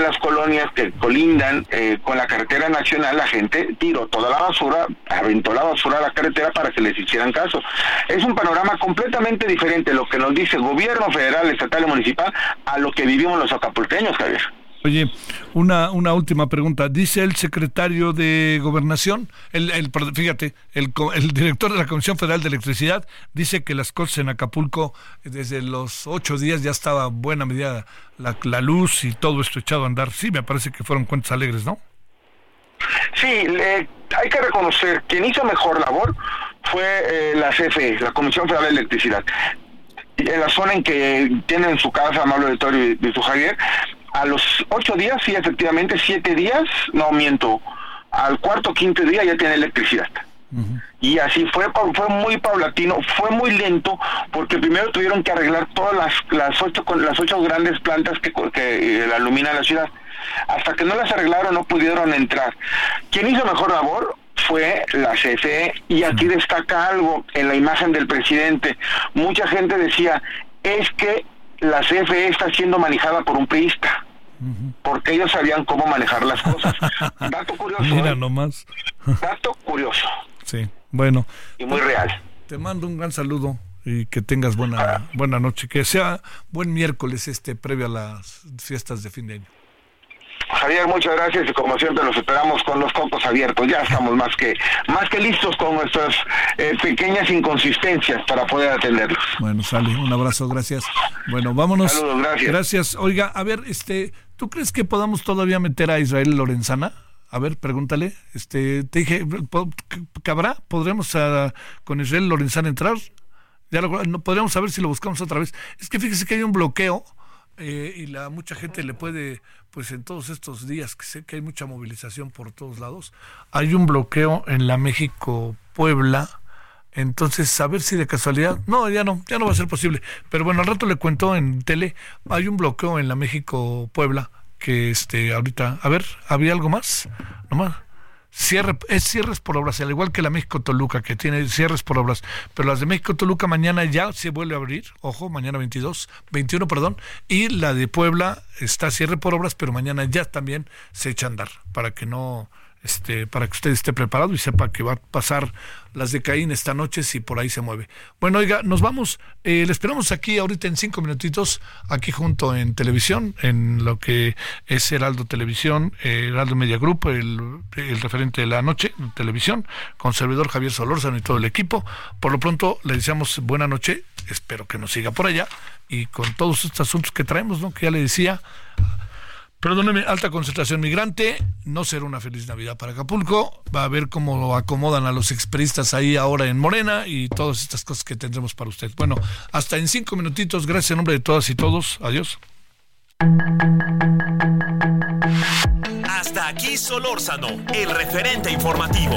las colonias que colindan eh, con la carretera nacional, la gente tiró toda la basura, aventó la basura a la carretera para que les hicieran caso. Es un panorama completamente diferente lo que nos dice el gobierno federal, estatal y municipal a lo que vivimos los acapulqueños, Javier. Oye, una, una última pregunta. Dice el secretario de Gobernación, el, el, fíjate, el, el director de la Comisión Federal de Electricidad dice que las cosas en Acapulco eh, desde los ocho días ya estaba buena medida la, la luz y todo esto echado a andar. Sí, me parece que fueron cuentas alegres, ¿no? Sí, le- hay que reconocer, quien hizo mejor labor fue eh, la CFE, la Comisión Federal de Electricidad. Y En la zona en que tienen su casa, amable auditorio y de su Javier, a los ocho días, sí, efectivamente, siete días, no miento, al cuarto o quinto día ya tiene electricidad. Y así fue, fue muy paulatino, fue muy lento, porque primero tuvieron que arreglar todas las, las ocho las ocho grandes plantas que, que eh, iluminan la ciudad. Hasta que no las arreglaron no pudieron entrar. ¿Quién hizo mejor labor? Fue la CFE y aquí destaca algo en la imagen del presidente. Mucha gente decía, es que la CFE está siendo manejada por un priista, porque ellos sabían cómo manejar las cosas. Dato curioso. Mira ¿eh? nomás. Dato curioso Sí, bueno. y muy real. Te mando un gran saludo y que tengas buena, buena noche. Que sea buen miércoles este previo a las fiestas de fin de año. Javier, muchas gracias y como siempre los esperamos con los cocos abiertos. Ya estamos más que más que listos con nuestras eh, pequeñas inconsistencias para poder atenderlos. Bueno, sale, un abrazo, gracias. Bueno, vámonos. Saludos, gracias. Gracias. Oiga, a ver, este, ¿tú crees que podamos todavía meter a Israel Lorenzana? A ver, pregúntale. Este, te dije, ¿po- ¿cabrá? ¿Podremos con Israel Lorenzana entrar? Ya lo, no, podríamos saber si lo buscamos otra vez. Es que fíjese que hay un bloqueo eh, y la mucha gente le puede, pues en todos estos días que sé que hay mucha movilización por todos lados, hay un bloqueo en la México Puebla. Entonces, a ver si de casualidad, no, ya no, ya no va a ser posible. Pero bueno, al rato le cuento en tele, hay un bloqueo en la México Puebla que este ahorita, a ver, había algo más, nomás. Cierre, es cierres por obras, al igual que la México Toluca, que tiene cierres por obras, pero las de México Toluca mañana ya se vuelve a abrir, ojo, mañana 22, 21, perdón, y la de Puebla está cierre por obras, pero mañana ya también se echa a andar, para que no, este, para que usted esté preparado y sepa que va a pasar las de Caín esta noche si por ahí se mueve. Bueno, oiga, nos vamos, eh, le esperamos aquí ahorita en cinco minutitos, aquí junto en televisión, en lo que es Heraldo Televisión, eh, Heraldo Media Group, el, referente de la noche, televisión, con servidor Javier Solórzano y todo el equipo. Por lo pronto le deseamos buena noche, espero que nos siga por allá y con todos estos asuntos que traemos, ¿no? Que ya le decía, Perdóneme, alta concentración migrante, no será una feliz Navidad para Acapulco, va a ver cómo lo acomodan a los experistas ahí ahora en Morena y todas estas cosas que tendremos para usted. Bueno, hasta en cinco minutitos, gracias en nombre de todas y todos, adiós. Hasta aquí Solórzano, el referente informativo.